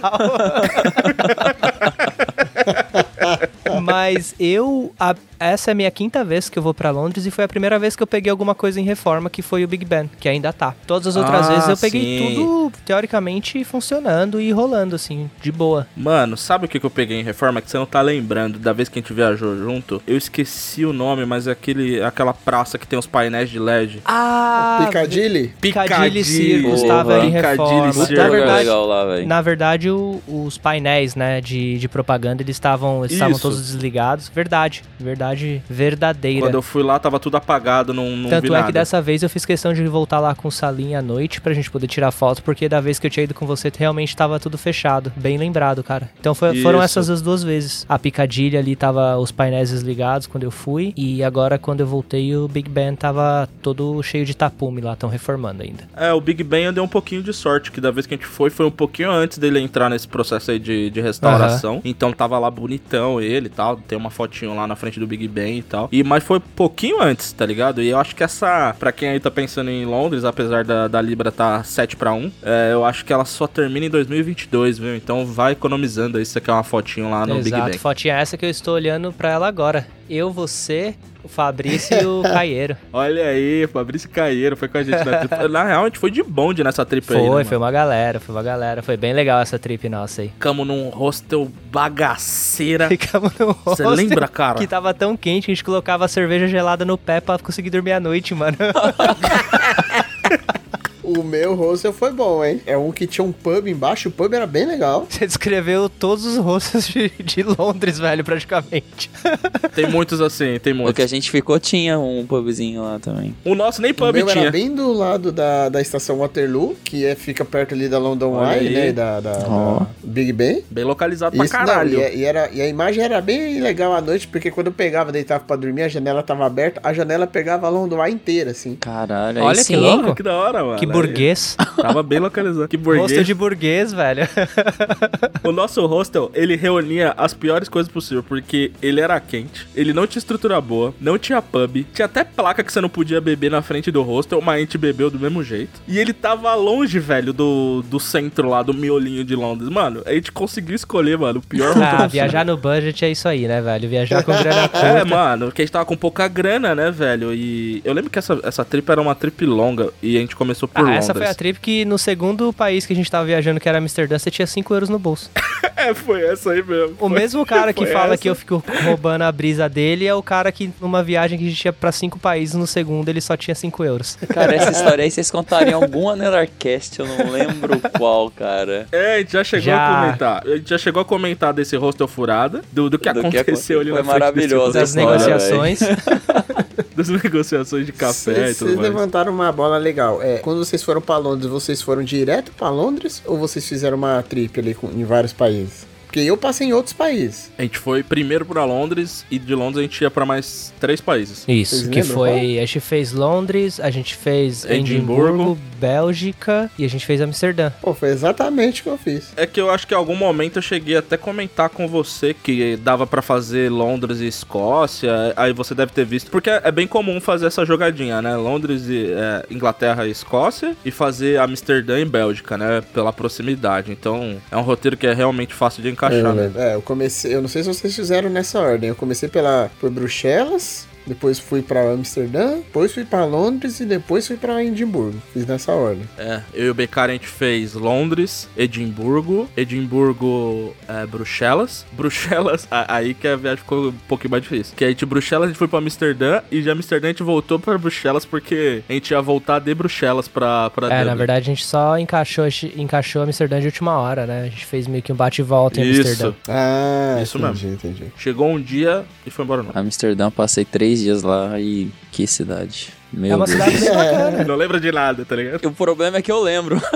Mas eu. a- essa é a minha quinta vez que eu vou pra Londres e foi a primeira vez que eu peguei alguma coisa em reforma, que foi o Big Ben, que ainda tá. Todas as outras Ah, vezes eu peguei sim. tudo, teoricamente, funcionando e rolando, assim, de boa. Mano, sabe o que, que eu peguei em reforma que você não tá lembrando da vez que a gente viajou junto? Eu esqueci o nome, mas é aquele, aquela praça que tem os painéis de LED. Ah! Piccadilly? Piccadilly Circus tava em Piccadilly reforma. Circus. Na verdade, legal lá, velho. Na verdade, o- os painéis, né, de, de propaganda, eles estavam estavam todos desligados. Verdade, verdade verdadeira. Quando eu fui lá, tava tudo apagado, não, não vi Tanto é nada. que dessa vez eu fiz questão de voltar lá com o Salinha à noite pra gente poder tirar foto, porque da vez que eu tinha ido com você, realmente tava tudo fechado. Bem lembrado, cara. Então foi- foram essas as duas vezes. A Picadilly ali tava os painéis desligados quando eu fui, e agora quando eu voltei, o Big Ben tava todo cheio de tapume lá, tão reformando ainda. É, o Big Ben eu dei um pouquinho de sorte, que da vez que a gente foi, foi um pouquinho antes dele entrar nesse processo aí de, de restauração. Então tava lá bonitão ele tal. Tem uma fotinho lá na frente do Big Ben e tal. E, mas foi pouquinho antes, tá ligado? E eu acho que essa, pra quem aí tá pensando em Londres, apesar da, da Libra tá 7 pra 1, é, eu acho que ela só termina em 2022, viu? Então vai economizando aí, se você quer uma fotinho lá no Big Exato, Ben. fotinha essa que eu estou olhando pra ela agora. Eu, você, o Fabrício e o <laughs> Caieiro. Olha aí, Fabrício Caieiro foi com a gente na <laughs> trip. Na real, a gente foi de bonde nessa trip aí, né, Foi, mano? foi uma galera, foi uma galera. Foi bem legal essa trip nossa aí. Ficamos num hostel bagaceira. Ficamos Você hostel lembra, cara? Que tava tão quente que a gente colocava a cerveja gelada no pé pra conseguir dormir à noite, mano. <laughs> O meu hostel foi bom, hein? É um que tinha um pub embaixo, o pub era bem legal. Você descreveu todos os hostels de, de Londres, velho, praticamente. <laughs> Tem muitos assim, tem O que muitos. a gente ficou tinha um pubzinho lá também. O nosso nem O pub meu tinha. era bem do lado da, da estação Waterloo, que é, fica perto ali da London Olha Eye, aí. né? Da, da, Ó. da Big Ben. Bem localizado Isso, pra não, caralho. e, é- e era, e a imagem era bem legal à noite, porque quando eu pegava, deitava pra dormir, a janela tava aberta, a janela pegava a London Eye inteira, assim. Caralho, aí Olha que louco. Que da hora, mano. Que burguês. <laughs> Tava bem localizado. Que Hostel burguês. de burguês, velho. <laughs> O nosso hostel, ele reunia as piores coisas possíveis, porque ele era quente, ele não tinha estrutura boa, não tinha pub, tinha até placa que você não podia beber na frente do hostel, mas a gente bebeu do mesmo jeito. E ele tava longe, velho, do, do centro lá, do miolinho de Londres. Mano, a gente conseguiu escolher, mano, o pior hostel Ah, viajar no budget é isso aí, né, velho? Viajar com grana <laughs> curta. É, mano, que a gente tava com pouca grana, né, velho? E eu lembro que essa, essa trip era uma trip longa e a gente começou por Ah, Londres. essa foi a trip que no segundo país que a gente tava viajando, que era Amsterdã, você tinha 5 euros no bolso. <laughs> É, foi essa aí mesmo. O Foi- mesmo cara que fala essa. que eu fico roubando a brisa dele é o cara que numa viagem que a gente ia pra cinco países, no segundo ele só tinha 5 euros. Cara, essa <laughs> história aí vocês contaram em algum Anelarcast, eu não lembro qual, cara. É, a gente já chegou Já. a comentar. A gente já chegou a comentar desse hostel furada, do, do que Do que aconteceu ali foi na frente maravilhoso Das negociações. <laughs> das negociações de café e Vocês tudo mais. levantaram uma bola legal. É, quando vocês foram pra Londres, vocês foram direto pra Londres ou vocês fizeram uma trip ali com- em vários países? Porque eu passei em outros países. A gente foi primeiro pra Londres e de Londres a gente ia pra mais três países. Isso, Vocês que lembram foi. A gente fez Londres, a gente fez Edimburgo. Edimburgo, Bélgica e a gente fez Amsterdã. Pô, foi exatamente o que eu fiz. É que eu acho que em algum momento eu cheguei até a comentar com você que dava pra fazer Londres e Escócia, aí você deve ter visto, porque é bem comum fazer essa jogadinha, né? Londres e é, Inglaterra e Escócia e fazer Amsterdã e Bélgica, né? Pela proximidade. Então é um roteiro que é realmente fácil de encaixar, Eu, né? é, eu comecei, eu não sei se vocês fizeram nessa ordem. Eu comecei pela por Bruxelas, depois fui pra Amsterdã, depois fui pra Londres e depois fui pra Edimburgo. Fiz nessa ordem. É, eu e o Becari a gente fez Londres, Edimburgo, Edimburgo, é, Bruxelas. <laughs> Bruxelas, a- aí que a viagem ficou um pouquinho mais difícil. Que aí de Bruxelas a gente foi pra Amsterdã e de Amsterdã a gente voltou pra Bruxelas porque a gente ia voltar de Bruxelas pra, pra É, na Dublin. verdade a gente só encaixou, encaixou Amsterdã de última hora, né? A gente fez meio que um bate e volta em Amsterdã. Isso. Ah, Isso entendi, entendi. Chegou um dia e foi embora não. Amsterdã, passei três dias lá e que cidade. Meu É uma Deus. cidade bem <laughs> bacana. Não lembra de nada, tá ligado? O problema é que eu lembro. <laughs>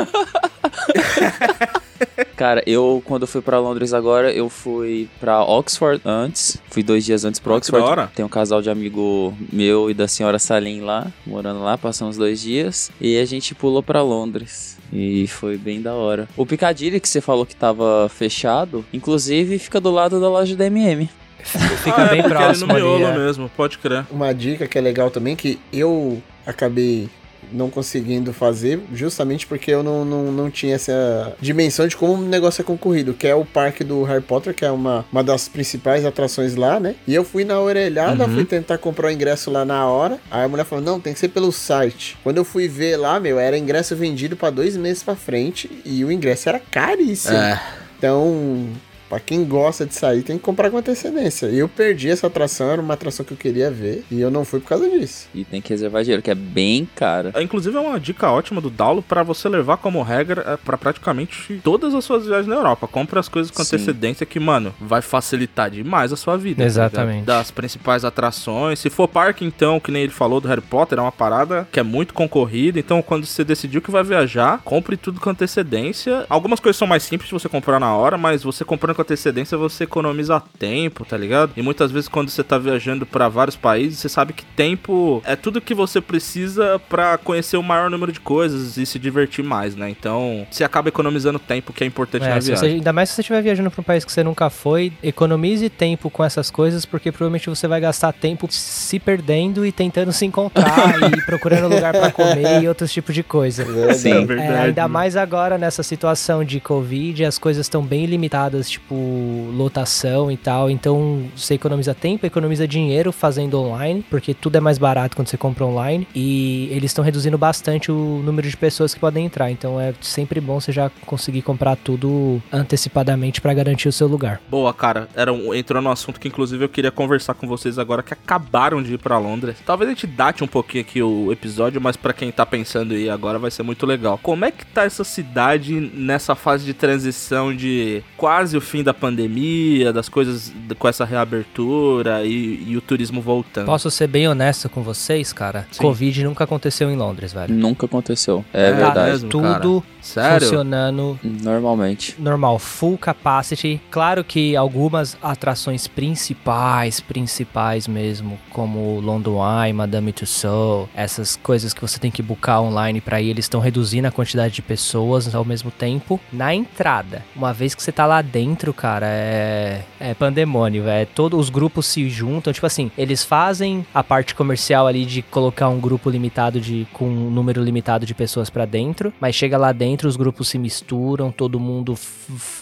Cara, eu quando eu fui pra Londres agora, eu fui pra Oxford antes. Fui dois dias antes pra Ah, Oxford. hora. Tem um casal de amigo meu e da senhora Salim lá, morando lá, passamos dois dias. E a gente pulou pra Londres. E foi bem da hora. O Piccadilly que você falou que tava fechado, inclusive fica do lado da loja da MM. Fica Ah, é, bem porque próximo ali no miolo ali. é. mesmo, pode crer. Uma dica que é legal também, que eu acabei não conseguindo fazer, justamente porque eu não, não, não tinha essa dimensão de como o negócio é concorrido, que é o parque do Harry Potter, que é uma, uma das principais atrações lá, né? E eu fui na orelhada, Uhum. fui tentar comprar o ingresso lá na hora, aí a mulher falou, não, tem que ser pelo site. Quando eu fui ver lá, meu, era ingresso vendido pra dois meses pra frente, e o ingresso era caríssimo. É. Então, pra quem gosta de sair, tem que comprar com antecedência. E eu perdi essa atração, era uma atração que eu queria ver, e eu não fui por causa disso. E tem que reservar dinheiro, que é bem cara. É, Inclusive é uma dica ótima do Daulo pra você levar como regra é, pra praticamente todas as suas viagens na Europa. Compre as coisas com Sim. antecedência que, mano, vai facilitar demais a sua vida. tá Exatamente. das principais atrações. Se for parque, então, que nem ele falou do Harry Potter, é uma parada que é muito concorrida. Então, quando você decidiu que vai viajar, compre tudo com antecedência. Algumas coisas são mais simples de você comprar na hora, mas você comprando com antecedência, você economiza tempo, tá ligado? E muitas vezes quando você tá viajando pra vários países, você sabe que tempo é tudo que você precisa pra conhecer o maior número de coisas e se divertir mais, né? Então, você acaba economizando tempo, que é importante É, na se você- viagem. ainda mais se você estiver viajando para um país que você nunca foi, economize tempo com essas coisas, porque provavelmente você vai gastar tempo se perdendo e tentando se encontrar <laughs> e procurando lugar para comer e outros tipos de coisa. Sim. É verdade. É, ainda mais agora nessa situação de Covid, as coisas estão bem limitadas, tipo lotação e tal. Então você economiza tempo, economiza dinheiro fazendo online, porque tudo é mais barato quando você compra online. E eles estão reduzindo bastante o número de pessoas que podem entrar. Então é sempre bom você já conseguir comprar tudo antecipadamente para garantir o seu lugar. Boa, cara. Era um, entrou num assunto que, inclusive, eu queria conversar com vocês agora, que acabaram de ir pra Londres. Talvez a gente date um pouquinho aqui o episódio, mas pra quem tá pensando ir agora vai ser muito legal. Como é que tá essa cidade nessa fase de transição de quase o fim da pandemia, das coisas com essa reabertura e, e o turismo voltando? Posso ser bem honesto com vocês, cara? Sim. Covid nunca aconteceu em Londres, velho. Nunca aconteceu. É, É verdade. mesmo, Tudo funcionando Normalmente. normal, full capacity. Claro que algumas atrações principais, principais mesmo, como London Eye, Madame Tussauds, essas coisas que você tem que buscar online pra ir, eles estão reduzindo a quantidade de pessoas ao mesmo tempo. Na entrada, uma vez que você tá lá dentro, cara, é, é pandemônio, velho. Todos os grupos se juntam, tipo assim, eles fazem a parte comercial ali de colocar um grupo limitado de com um número limitado de pessoas pra dentro, mas chega lá dentro, os grupos se misturam, todo mundo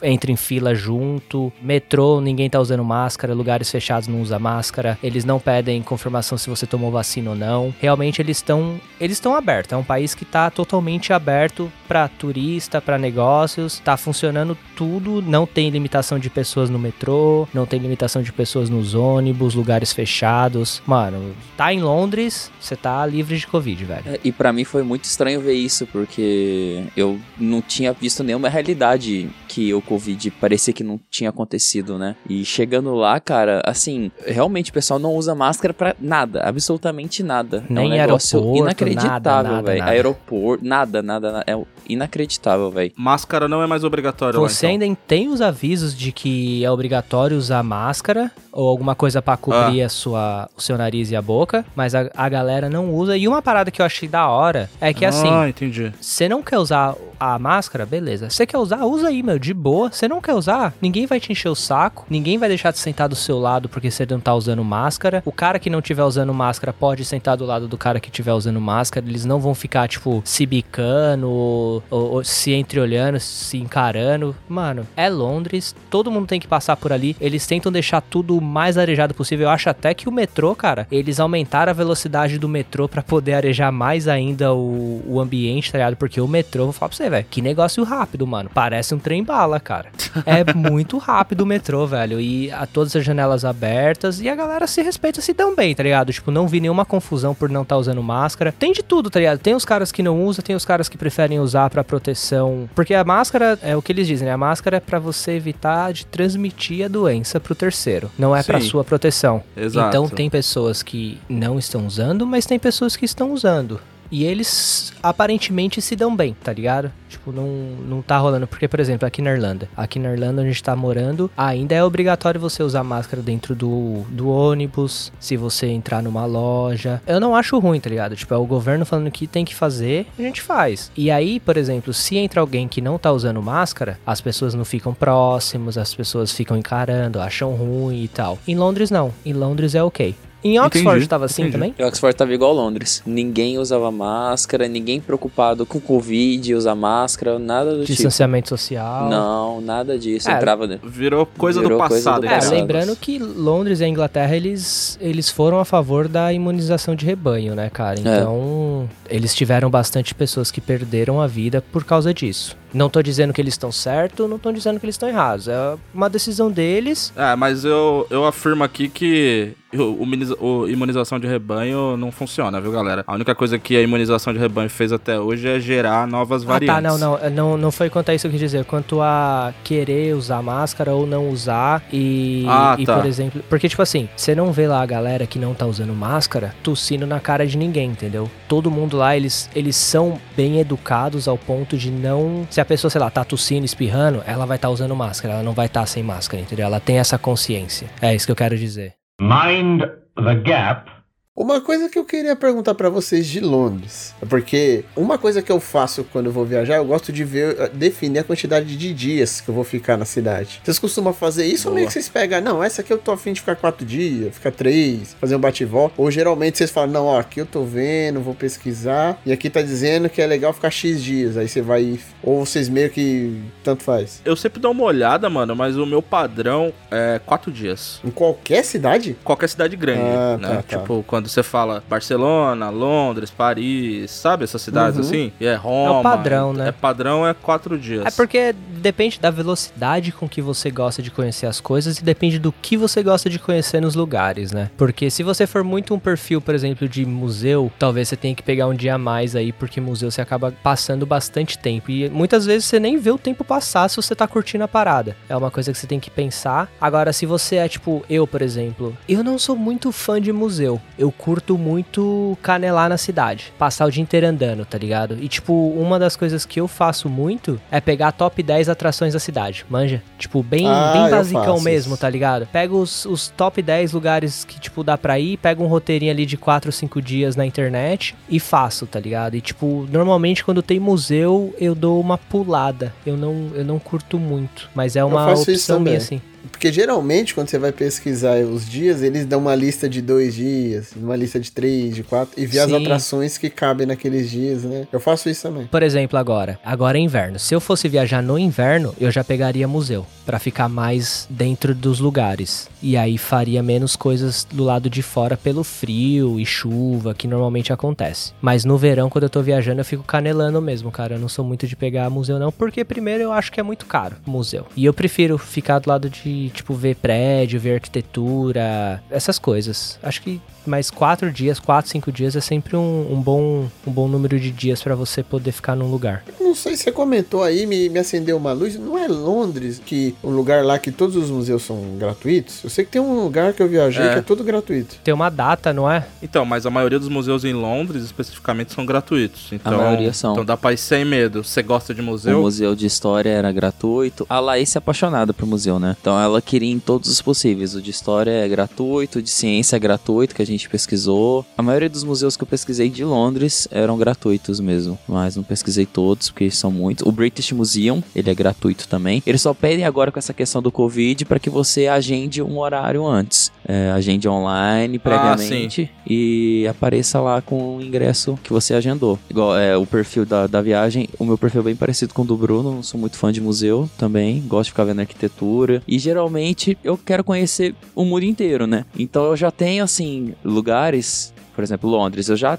entra em fila junto. Metrô, ninguém tá usando máscara, lugares fechados não usa máscara. Eles não pedem confirmação se você tomou vacina ou não. Realmente eles estão eles estão abertos. É um país que tá totalmente aberto pra turista, pra negócios, tá funcionando tudo, não tem limitação de pessoas no metrô, não tem limitação de pessoas nos ônibus, lugares fechados. Mano, tá em Londres, você tá livre de Covid, velho. É, e pra mim foi muito estranho ver isso, porque eu não tinha visto nenhuma realidade que o Covid parecia que não tinha acontecido, né? E chegando lá, cara, assim, realmente o pessoal não usa máscara pra nada, absolutamente nada. é um Nem negócio aeroporto, inacreditável, nada, nada, velho. Aeroporto, nada, nada, nada. É inacreditável, velho. Máscara não é mais obrigatória lá, Você então. ainda tem os avisos de que é obrigatório usar máscara ou alguma coisa pra cobrir a sua, o seu nariz e a boca, mas a, a galera não usa. E uma parada que eu achei da hora é que assim, Ah, entendi. você não quer usar a máscara, beleza. Você quer usar, usa aí, meu, de boa. Você não quer usar, ninguém vai te encher o saco, ninguém vai deixar de sentar do seu lado porque você não tá usando máscara. O cara que não tiver usando máscara pode sentar do lado do cara que tiver usando máscara. Eles não vão ficar, tipo, se bicando ou, ou- se entreolhando, se encarando. Mano, é Londres, todo mundo tem que passar por ali. Eles tentam deixar tudo o mais arejado possível. Eu acho até que o metrô, cara, eles aumentaram a velocidade do metrô pra poder arejar mais ainda o, o ambiente, tá ligado? Porque o metrô, vou falar pra você, velho, que negócio rápido, mano. Parece um trem bala, cara. É muito rápido o metrô, velho. E a todas as janelas abertas e a galera se respeita, se dão bem, tá ligado? Tipo, não vi nenhuma confusão por não estar usando máscara. Tem de tudo, tá ligado? Tem os caras que não usam, tem os caras que preferem usar pra proteção. Porque a máscara, é o que eles dizem, né? A máscara é pra você evitar de transmitir a doença pro terceiro. Não é pra Sim. sua proteção. Exato. Então tem pessoas que não estão usando, mas tem pessoas que estão usando. E eles aparentemente se dão bem, tá ligado? Tipo, não, não tá rolando. Porque, por exemplo, aqui na Irlanda. Aqui na Irlanda, onde a gente tá morando, ainda é obrigatório você usar máscara dentro do, do ônibus, se você entrar numa loja. Eu não acho ruim, tá ligado? Tipo, é o governo falando que tem que fazer, a gente faz. E aí, por exemplo, se entra alguém que não tá usando máscara, as pessoas não ficam próximos, as pessoas ficam encarando, acham ruim e tal. Em Londres, não. Em Londres é ok. Em Oxford Entendi, tava assim entendi. também? E Oxford tava igual Londres. Ninguém usava máscara, ninguém preocupado com Covid, usa máscara, nada do tipo. Distanciamento social. Não, nada disso. É, Entrava dentro. Virou coisa Virou do coisa passado. do É, lembrando que Londres e a Inglaterra, eles, eles foram a favor da imunização de rebanho, né, cara? Então, eles tiveram bastante pessoas que perderam a vida por causa disso. Não tô dizendo que eles estão certos, não tô dizendo que eles estão errados. É uma decisão deles. É, mas eu, eu afirmo aqui que o, o imunização de rebanho não funciona, viu, galera? A única coisa que a imunização de rebanho fez até hoje é gerar novas variantes. Ah, tá, não, não, não, não foi quanto a isso que eu quis dizer, quanto a querer usar máscara ou não usar e, Ah, e tá. por exemplo, porque tipo assim, você não vê lá a galera que não tá usando máscara tossindo na cara de ninguém, entendeu? Todo mundo lá, eles, eles são bem educados ao ponto de não, se a pessoa, sei lá, tá tossindo, espirrando, ela vai estar usando máscara, ela não vai estar sem máscara, entendeu? Ela tem essa consciência. É isso que eu quero dizer. Mind the gap. Uma coisa que eu queria perguntar pra vocês de Londres, é porque uma coisa que eu faço quando eu vou viajar, eu gosto de ver, eh, definir a quantidade de dias que eu vou ficar na cidade. Vocês costumam fazer isso ou meio que vocês pegam, não, essa aqui eu tô afim de ficar quatro dias, ficar três, fazer um bate-volta, ou geralmente vocês falam, não, ó, aqui eu tô vendo, vou pesquisar, e aqui tá dizendo que é legal ficar X dias, aí você vai, ou vocês meio que tanto faz. Eu sempre dou uma olhada, mano, mas o meu padrão é quatro dias. Em qualquer cidade? Qualquer cidade grande, Ah, né? tá, tá. Tipo, quando você fala Barcelona, Londres, Paris, sabe essas cidades Uhum. assim? E é Roma. padrão, né? É padrão, é quatro dias. É porque depende da velocidade com que você gosta de conhecer as coisas e depende do que você gosta de conhecer nos lugares, né? Porque se você for muito um perfil, por exemplo, de museu, talvez você tenha que pegar um dia a mais aí, porque museu você acaba passando bastante tempo. E muitas vezes você nem vê o tempo passar se você tá curtindo a parada. É uma coisa que você tem que pensar. Agora, se você é tipo eu, por exemplo, eu não sou muito fã de museu. Eu curto muito canelar na cidade. Passar o dia inteiro andando, tá ligado? E tipo, uma das coisas que eu faço muito é pegar top 10 atrações da cidade. Manja? Tipo, bem, Ah, bem basicão mesmo, tá ligado? Pega os, os top 10 lugares que, tipo, dá pra ir, pega um roteirinho ali de 4 ou 5 dias na internet e faço, tá ligado? E tipo, normalmente quando tem museu, eu dou uma pulada. Eu não, eu não curto muito. Mas é uma opção minha, assim. Porque geralmente, quando você vai pesquisar os dias, eles dão uma lista de dois dias, uma lista de três, de quatro, e vê as Sim. atrações que cabem naqueles dias, né? Eu faço isso também. Por exemplo, agora. Agora é inverno. Se eu fosse viajar no inverno, eu já pegaria museu. Pra ficar mais dentro dos lugares. E aí faria menos coisas do lado de fora pelo frio e chuva que normalmente acontece. Mas no verão, quando eu tô viajando, eu fico canelando mesmo, cara. Eu não sou muito de pegar museu, não. Porque primeiro eu acho que é muito caro museu. E eu prefiro ficar do lado de, tipo, ver prédio, ver arquitetura, essas coisas. Acho que mais quatro dias, quatro, cinco dias é sempre um, um bom, um bom número de dias pra você poder ficar num lugar. Não sei se você comentou aí, me, me acendeu uma luz. Não é Londres que o lugar lá que todos os museus são gratuitos? Eu sei que tem um lugar que eu viajei É. que é todo gratuito. Tem uma data, não é? Então, mas a maioria dos museus em Londres, especificamente, são gratuitos. Então, maioria são. Então dá pra ir sem medo. Você gosta de O museu? museu de história era gratuito. A Laís é apaixonada por museu, né? Então ela queria em todos os possíveis. O de história é gratuito, o de ciência é gratuito, que a gente pesquisou. A maioria dos museus que eu pesquisei de Londres eram gratuitos mesmo. Mas não pesquisei todos, porque são muitos. O British Museum, ele é gratuito também. Eles só pedem agora com essa questão do Covid para que você agende um horário antes. É, agende online previamente e apareça lá com o ingresso que você agendou. Igual é, o perfil da, da viagem, o meu perfil é bem parecido com o do Bruno, não sou muito fã de museu também, gosto de ficar vendo arquitetura. E geralmente eu quero conhecer o mundo inteiro, né? Então eu já tenho, assim, lugares. Por exemplo, Londres, eu já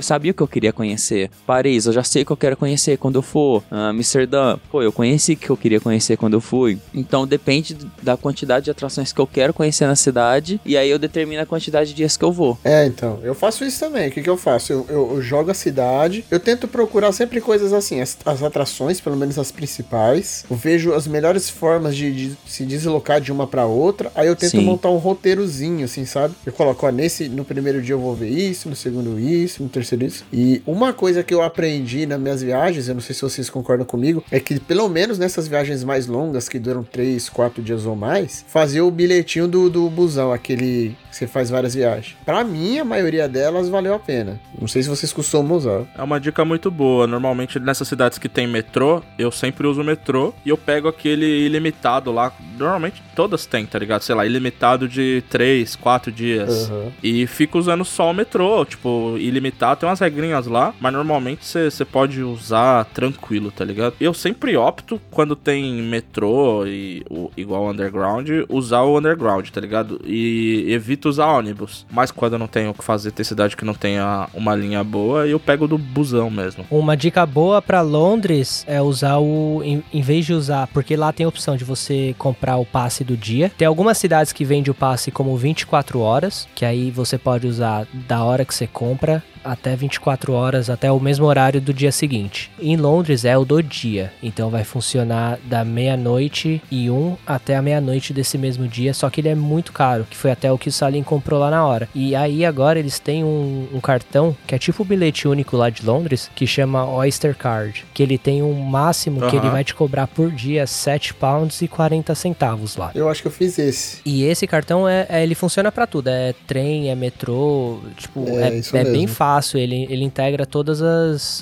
sabia o que eu queria conhecer. Paris, eu já sei o que eu quero conhecer quando eu for. Ah, Amsterdã, pô, eu conheci o que eu queria conhecer quando eu fui. Então depende da quantidade de atrações que eu quero conhecer na cidade. E aí eu determino a quantidade de dias que eu vou. É, então, eu faço isso também. O que, que eu faço? Eu, eu- eu jogo a cidade, eu tento procurar sempre coisas assim, as, as atrações, pelo menos as principais. Eu vejo as melhores formas de, de se deslocar de uma pra outra. Aí eu tento Sim. montar um roteirozinho, assim, sabe? Eu coloco, ó, nesse, no primeiro dia eu vou ver isso, no segundo isso, no terceiro isso. E uma coisa que eu aprendi nas minhas viagens, eu não sei se vocês concordam comigo, é que pelo menos nessas viagens mais longas, que duram 3, 4 dias ou mais, fazer o bilhetinho do, do busão, aquele que você faz várias viagens. Pra mim, a maioria delas valeu a pena. Não sei se vocês costumam usar. É uma dica muito boa. Normalmente nessas cidades que tem metrô, eu sempre uso o metrô e eu pego aquele ilimitado lá. Normalmente todas têm, tá ligado? Sei lá, ilimitado de 3, 4 dias. Aham. E fico usando só o metrô, tipo, ilimitado, tem umas regrinhas lá, mas normalmente você pode usar tranquilo, tá ligado? Eu sempre opto, quando tem metrô e o, igual underground, usar o underground, tá ligado? E evito usar ônibus. Mas quando eu não tenho o que fazer, ter cidade que não tenha uma linha boa, eu pego do busão mesmo. Uma dica boa pra Londres é usar o. Em, em vez de usar, porque lá tem a opção de você comprar o passe do dia. Tem algumas cidades que vendem o passe como 24 horas, que aí você pode usar da hora que você compra até 24 horas, até o mesmo horário do dia seguinte. Em Londres é o do dia, então vai funcionar da meia-noite e um até a meia-noite desse mesmo dia, só que ele é muito caro, que foi até o que o Salim comprou lá na hora. E aí agora eles têm um, um cartão que é tipo o bilhete único lá de Londres, que chama Oyster Card, que ele tem um máximo que ele vai te cobrar por dia 7 pounds e 40 centavos lá. Eu acho que eu fiz esse. E esse cartão é, é- ele funciona pra tudo, é trem, é metrô, tipo, É, é, é bem mesmo. Fácil, ele, ele integra todos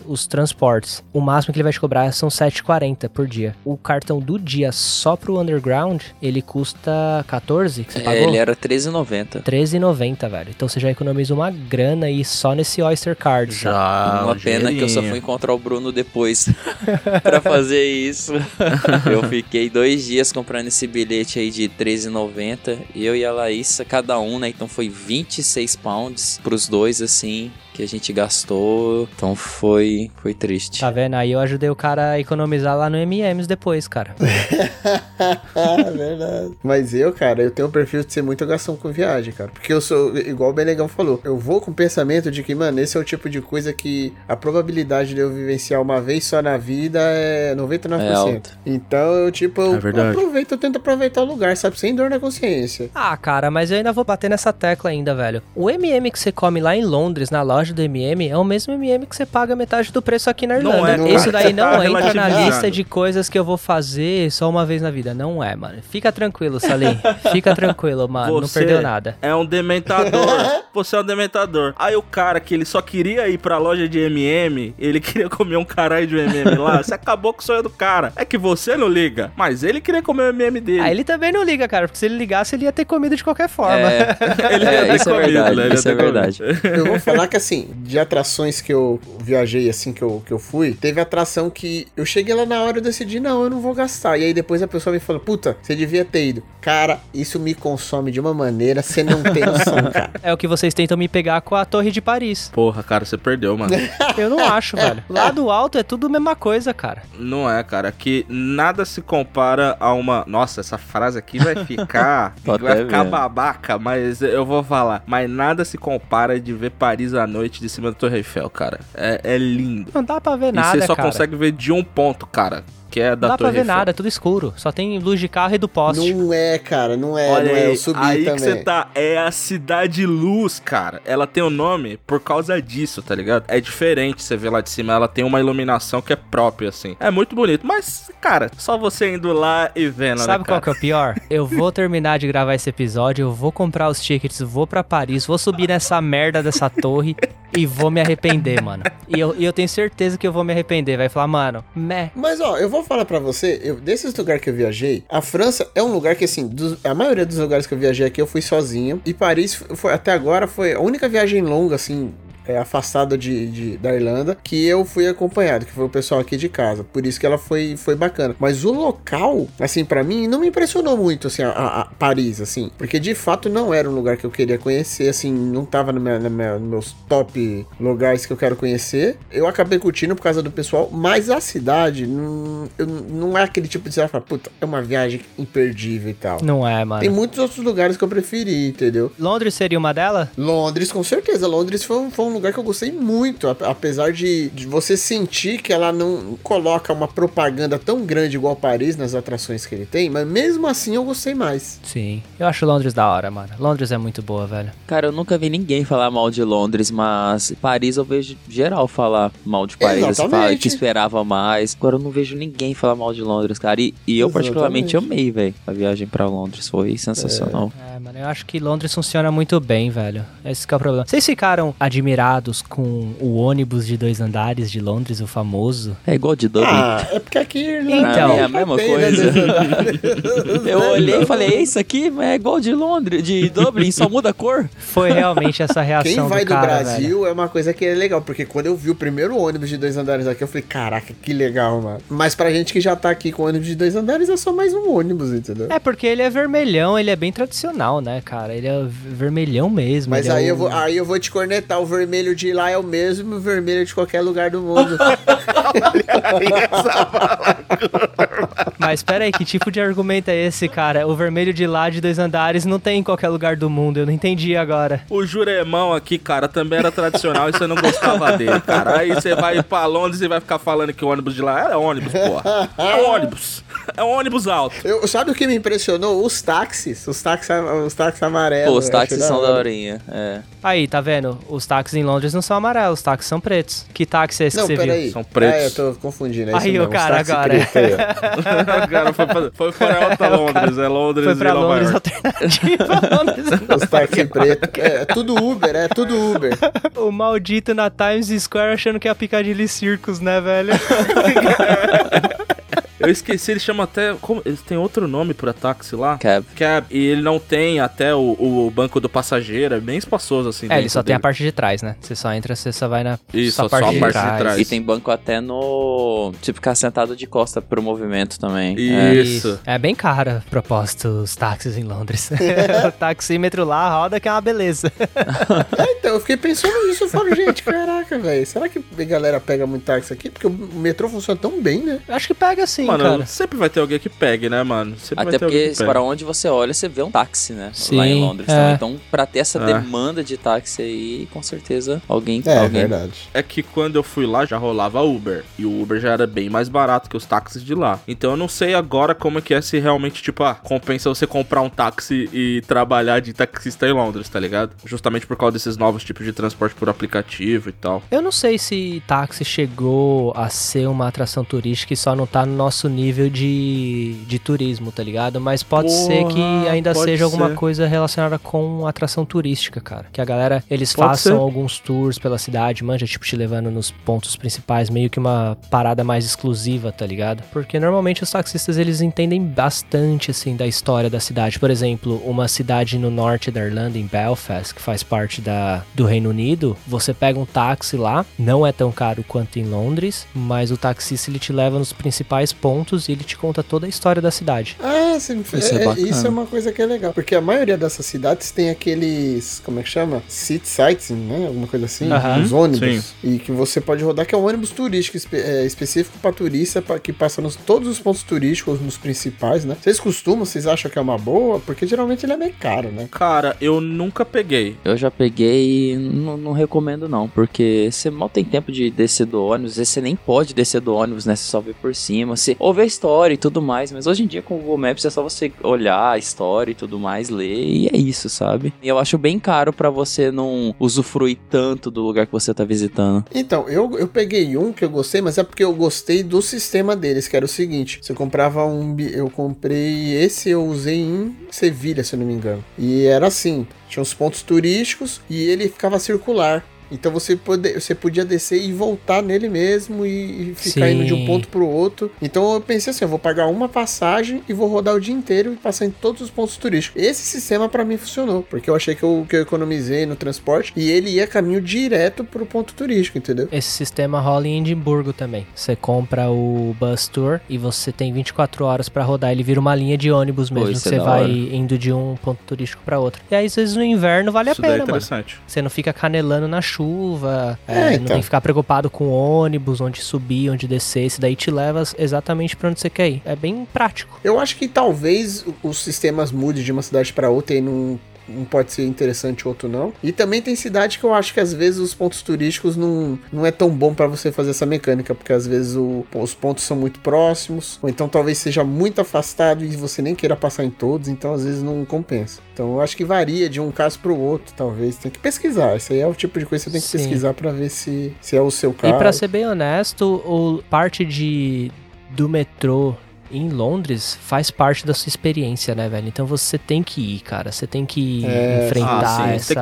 os transportes. O máximo que ele vai te cobrar são 7,40 por dia. O cartão do dia só pro underground, ele custa 14, que você É, pagou? ele era R$13,90. 13,90, velho. Então você já economiza uma grana aí só nesse Oyster Card. Já. Uma um pena que eu só fui encontrar o Bruno depois <laughs> pra fazer isso. <laughs> eu fiquei dois dias comprando esse bilhete aí de R$13,90. Eu e a Laísa, cada um, né? Então foi 26 pounds pros dois, assim, que a gente gastou. Então foi, foi triste. Tá vendo? Aí eu ajudei o cara a economizar lá no MMs depois, cara. Ah, <laughs> verdade. Mas eu, cara, eu tenho um perfil de ser muito gastão com viagem, cara. Porque eu sou, igual o Benegão falou, eu vou com o pensamento de que, mano, esse é o tipo de coisa que a probabilidade de eu vivenciar uma vez só na vida é 99%. É alta. Então eu, tipo, eu É verdade. aproveito, eu tento aproveitar o lugar, sabe? Sem dor na consciência. Ah, cara, mas eu ainda vou bater nessa tecla ainda, velho. O MM que você come lá em Londres, na loja loja do MM é o mesmo MM que você paga metade do preço aqui na Não Irlanda. é, não Isso é. daí não Tá entra na lista de coisas que eu vou fazer só uma vez na vida. Não é, mano. Fica tranquilo, Salim. Fica tranquilo, mano. Não Você perdeu nada. É um dementador. <laughs> Você é um dementador. Aí o cara que ele só queria ir pra loja de MM, ele queria comer um caralho de MM <laughs> lá, você acabou com o sonho do cara. É que você não liga, mas ele queria comer o MM dele. Aí ele também não liga, cara, porque se ele ligasse, ele ia ter comido de qualquer forma. É, <laughs> Ele é, ia ter isso é verdade, né? Isso é verdade. Eu vou falar que assim, de atrações que eu viajei assim que eu, que eu fui, teve atração que eu cheguei lá na hora e eu decidi, não, eu não vou gastar. E aí depois a pessoa me falou, puta, você devia ter ido. Cara, isso me consome de uma maneira, você não tem noção, <laughs> cara. É o que vocês tentam me pegar com a Torre de Paris. Porra, cara, você perdeu, mano. <laughs> Eu não acho, velho. <laughs> Lá do alto é tudo a mesma coisa, cara. Não é, cara. Que nada se compara a uma. Nossa, essa frase aqui vai ficar. Vai ficar vendo. babaca, mas eu vou falar. Mas nada se compara de ver Paris à noite de cima da Torre Eiffel, cara. É, é lindo. Não dá pra ver e nada, você só cara. consegue ver de um ponto, cara. Que é Não da dá pra Torre ver Eiffel. nada, é tudo escuro. Só tem luz de carro e do poste. Não é, cara, não é, Olha não é. aí, Eu subi aí também. que você tá. É a Cidade Luz, cara. Ela tem o nome por causa disso, tá ligado? É diferente você ver lá de cima. Ela tem uma iluminação que é própria, assim. É muito bonito. Mas, cara, só você indo lá e vendo, Sabe né, qual cara? que é o pior? Eu vou terminar de gravar esse episódio, eu vou comprar os tickets, vou pra Paris, vou subir nessa merda dessa torre <laughs> e vou me arrepender, mano. E eu, e eu tenho certeza que eu vou me arrepender. Vai falar, mano, meh. Mas ó, eu vou falar pra você, eu, desses lugares que eu viajei, a França é um lugar que assim, a maioria dos lugares que eu viajei aqui eu fui sozinho. E Paris foi até agora foi a única viagem longa assim, é, afastada de, de- da Irlanda que eu fui acompanhado, que foi o pessoal aqui de casa. Por isso que ela foi, foi bacana. Mas o local, assim, pra mim não me impressionou muito assim a, a- Paris, assim, porque de fato não era um lugar que eu queria conhecer, assim, não tava no meu, na minha- nos meus top lugares que eu quero conhecer. Eu acabei curtindo por causa do pessoal, mas a cidade não, eu- não é aquele tipo de cidade que fala, puta, é uma viagem imperdível e tal. Não é, mano. Tem muitos outros lugares que eu preferi, entendeu? Londres seria uma dela? Londres, com certeza. Londres foi foi um lugar que eu gostei muito. ap- Apesar de, de você sentir que ela não coloca uma propaganda tão grande igual Paris nas atrações que ele tem, mas mesmo assim eu gostei mais. Sim. Eu acho Londres da hora, mano. Londres é muito boa, velho. Cara, eu nunca vi ninguém falar mal de Londres, mas Paris eu vejo geral falar mal de Paris. Assim, Exatamente. fala que esperava mais. Agora eu não vejo ninguém falar mal de Londres, cara. E, e eu particularmente Exatamente. amei, velho. A viagem pra Londres foi sensacional. É, mano, eu acho que Londres funciona muito bem, velho. Esse que é o problema. Vocês ficaram admirados com o ônibus de dois andares de Londres, o famoso? É, igual de Dublin. Ah, é porque aqui Então. é a mesma né, coisa. <laughs> Eu olhei e falei, "É isso aqui é igual de Londres, de Dublin, só muda a cor. Foi realmente essa reação Quem vai do do, cara, Brasil velho. é uma coisa que é legal, porque quando eu vi o primeiro ônibus de dois andares aqui, eu falei, caraca, que legal, mano. Mas pra gente que já tá aqui com ônibus de dois andares, é só mais um ônibus, entendeu? É porque ele é vermelhão, ele é bem tradicional, né, cara? Ele é vermelhão mesmo. Mas ele é aí, eu o- vou, aí eu vou te cornetar, o vermelho de lá é o mesmo vermelho de qualquer lugar do mundo. <laughs> <laughs> Mas pera aí, que tipo de argumento é esse, cara? O vermelho de lá de dois andares não tem em qualquer lugar do mundo, eu não entendi agora. O Juremão aqui, cara, também era tradicional e você não gostava dele, cara. Aí você vai pra Londres e vai ficar falando que o ônibus de lá é ônibus, porra. É ônibus. É um ônibus alto. Eu, sabe o que me impressionou? Os táxis. Os táxis, os táxis amarelos. Pô, os táxis são hora. da horinha. É. Aí, tá vendo? Os táxis em Londres não são amarelos, os táxis são pretos. Que táxi é esse Não, que você viu? peraí. São pretos. É, eu tô confundindo. É isso Aí o cara agora. ó. <laughs> <laughs> o cara foi, pra, foi para alta Londres, é Londres Foi e pra Nova Londres York. alternativa. <laughs> Londres Os táxis pretos. É, é tudo Uber, é tudo Uber. O maldito na Times Square achando que é a Piccadilly Circus, né, velho? Eu esqueci, ele chama até. Como, eles têm outro nome pra táxi lá? Cab. Cab. E ele não tem até o, o banco do passageiro, é bem espaçoso assim. É, ele só tem a dele. parte de trás, né? Você só entra, você só vai na Isso, só só a parte de trás. E tem banco até no. Tipo, ficar sentado de costa pro movimento também. É. Isso. É bem caro, a propósito, os táxis em Londres. <laughs> <laughs> o taxímetro lá roda que é uma beleza. <laughs> É, então, eu fiquei pensando nisso. Eu falo, gente, caraca, velho. Será que a galera pega muito táxi aqui? Porque o metrô funciona tão bem, né? Eu Acho que pega sim. Mano, cara. sempre vai ter alguém que pegue, né, mano? Sempre Até vai ter alguém porque para onde você olha, você vê um táxi, né? Lá Sim, em Londres é. também. Então, pra ter essa É. demanda de táxi aí, com certeza alguém. É, alguém... verdade. É que quando eu fui lá já rolava Uber. E o Uber já era bem mais barato que os táxis de lá. Então eu não sei agora como é que é se realmente, tipo, ah, compensa você comprar um táxi e trabalhar de taxista em Londres, tá ligado? Justamente por causa desses novos tipos de transporte por aplicativo e tal. Eu não sei se táxi chegou a ser uma atração turística e só não tá no nosso nível de, de turismo, tá ligado? Mas pode Porra, ser que ainda seja alguma ser. coisa relacionada com atração turística, cara. Que a galera, eles Pode façam ser. alguns tours pela cidade, manja, tipo, te levando nos pontos principais, meio que uma parada mais exclusiva, tá ligado? Porque normalmente os taxistas, eles entendem bastante, assim, da história da cidade. Por exemplo, uma cidade no norte da Irlanda, em Belfast, que faz parte da, do Reino Unido, você pega um táxi lá, não é tão caro quanto em Londres, mas o taxista, ele te leva nos principais pontos e ele te conta toda a história da cidade. Ah, sim, Isso é é- bacana. isso é uma coisa que é legal. Porque a maioria dessas cidades tem aqueles. Como é que chama? City sightseeing, né? Alguma coisa assim. Os ônibus. Sim. E que você pode rodar, que é um ônibus turístico espe- é, específico pra turista, pra, que passa nos todos os pontos turísticos, nos principais, né? Vocês costumam, vocês acham que é uma boa? Porque geralmente ele é meio caro, né? Cara, eu nunca peguei. Eu já peguei e não, não recomendo não, porque você mal tem tempo de descer do ônibus, às vezes você nem pode descer do ônibus, né? Você só vê por cima, você ouve a história e tudo mais, mas hoje em dia com o Google Maps é só você olhar a história e tudo mais, ler, e é isso, sabe? E eu acho bem caro pra você não usufruir tanto do lugar que você tá visitando. Então, eu, eu peguei um que eu gostei, mas é porque eu gostei do sistema deles, que era o seguinte: você comprava um. Eu comprei esse, eu usei em Sevilha, se eu não me engano. E era assim: tinha os pontos turísticos e ele ficava circular. Então você, pode, você podia descer e voltar nele mesmo e, e ficar Sim. indo de um ponto pro outro. Então eu pensei assim: eu vou pagar uma passagem e vou rodar o dia inteiro e passar em todos os pontos turísticos. Esse sistema pra mim funcionou, porque eu achei que eu, que eu economizei no transporte e ele ia caminho direto pro ponto turístico, entendeu? Esse sistema rola em Edimburgo também. Você compra o Bus Tour e você tem 24 horas pra rodar. Ele vira uma linha de ônibus Pô, mesmo. que é você da vai hora. indo de um ponto turístico pra outro. E aí, às vezes, no inverno vale a Isso daí é pena, mano. interessante. Você não fica canelando na chuva, É, é, não então. tem que ficar preocupado com ônibus, onde subir, onde descer. Esse daí te leva exatamente pra onde você quer ir. É bem prático. Eu acho que talvez os sistemas mudem de uma cidade para outra e não, não pode ser interessante outro não. E também tem cidade que eu acho que às vezes os pontos turísticos não, não é tão bom para você fazer essa mecânica, porque às vezes o- os pontos são muito próximos, ou então talvez seja muito afastado e você nem queira passar em todos, então às vezes não compensa. Então eu acho que varia de um caso para o outro, talvez. Tem que pesquisar. Isso aí é o tipo de coisa que você tem que Sim. pesquisar para ver se, se é o seu caso. E pra ser bem honesto, o parte de do metrô em Londres faz parte da sua experiência, né, velho? Então você tem que ir, cara. Você tem que É, enfrentar ah, essa,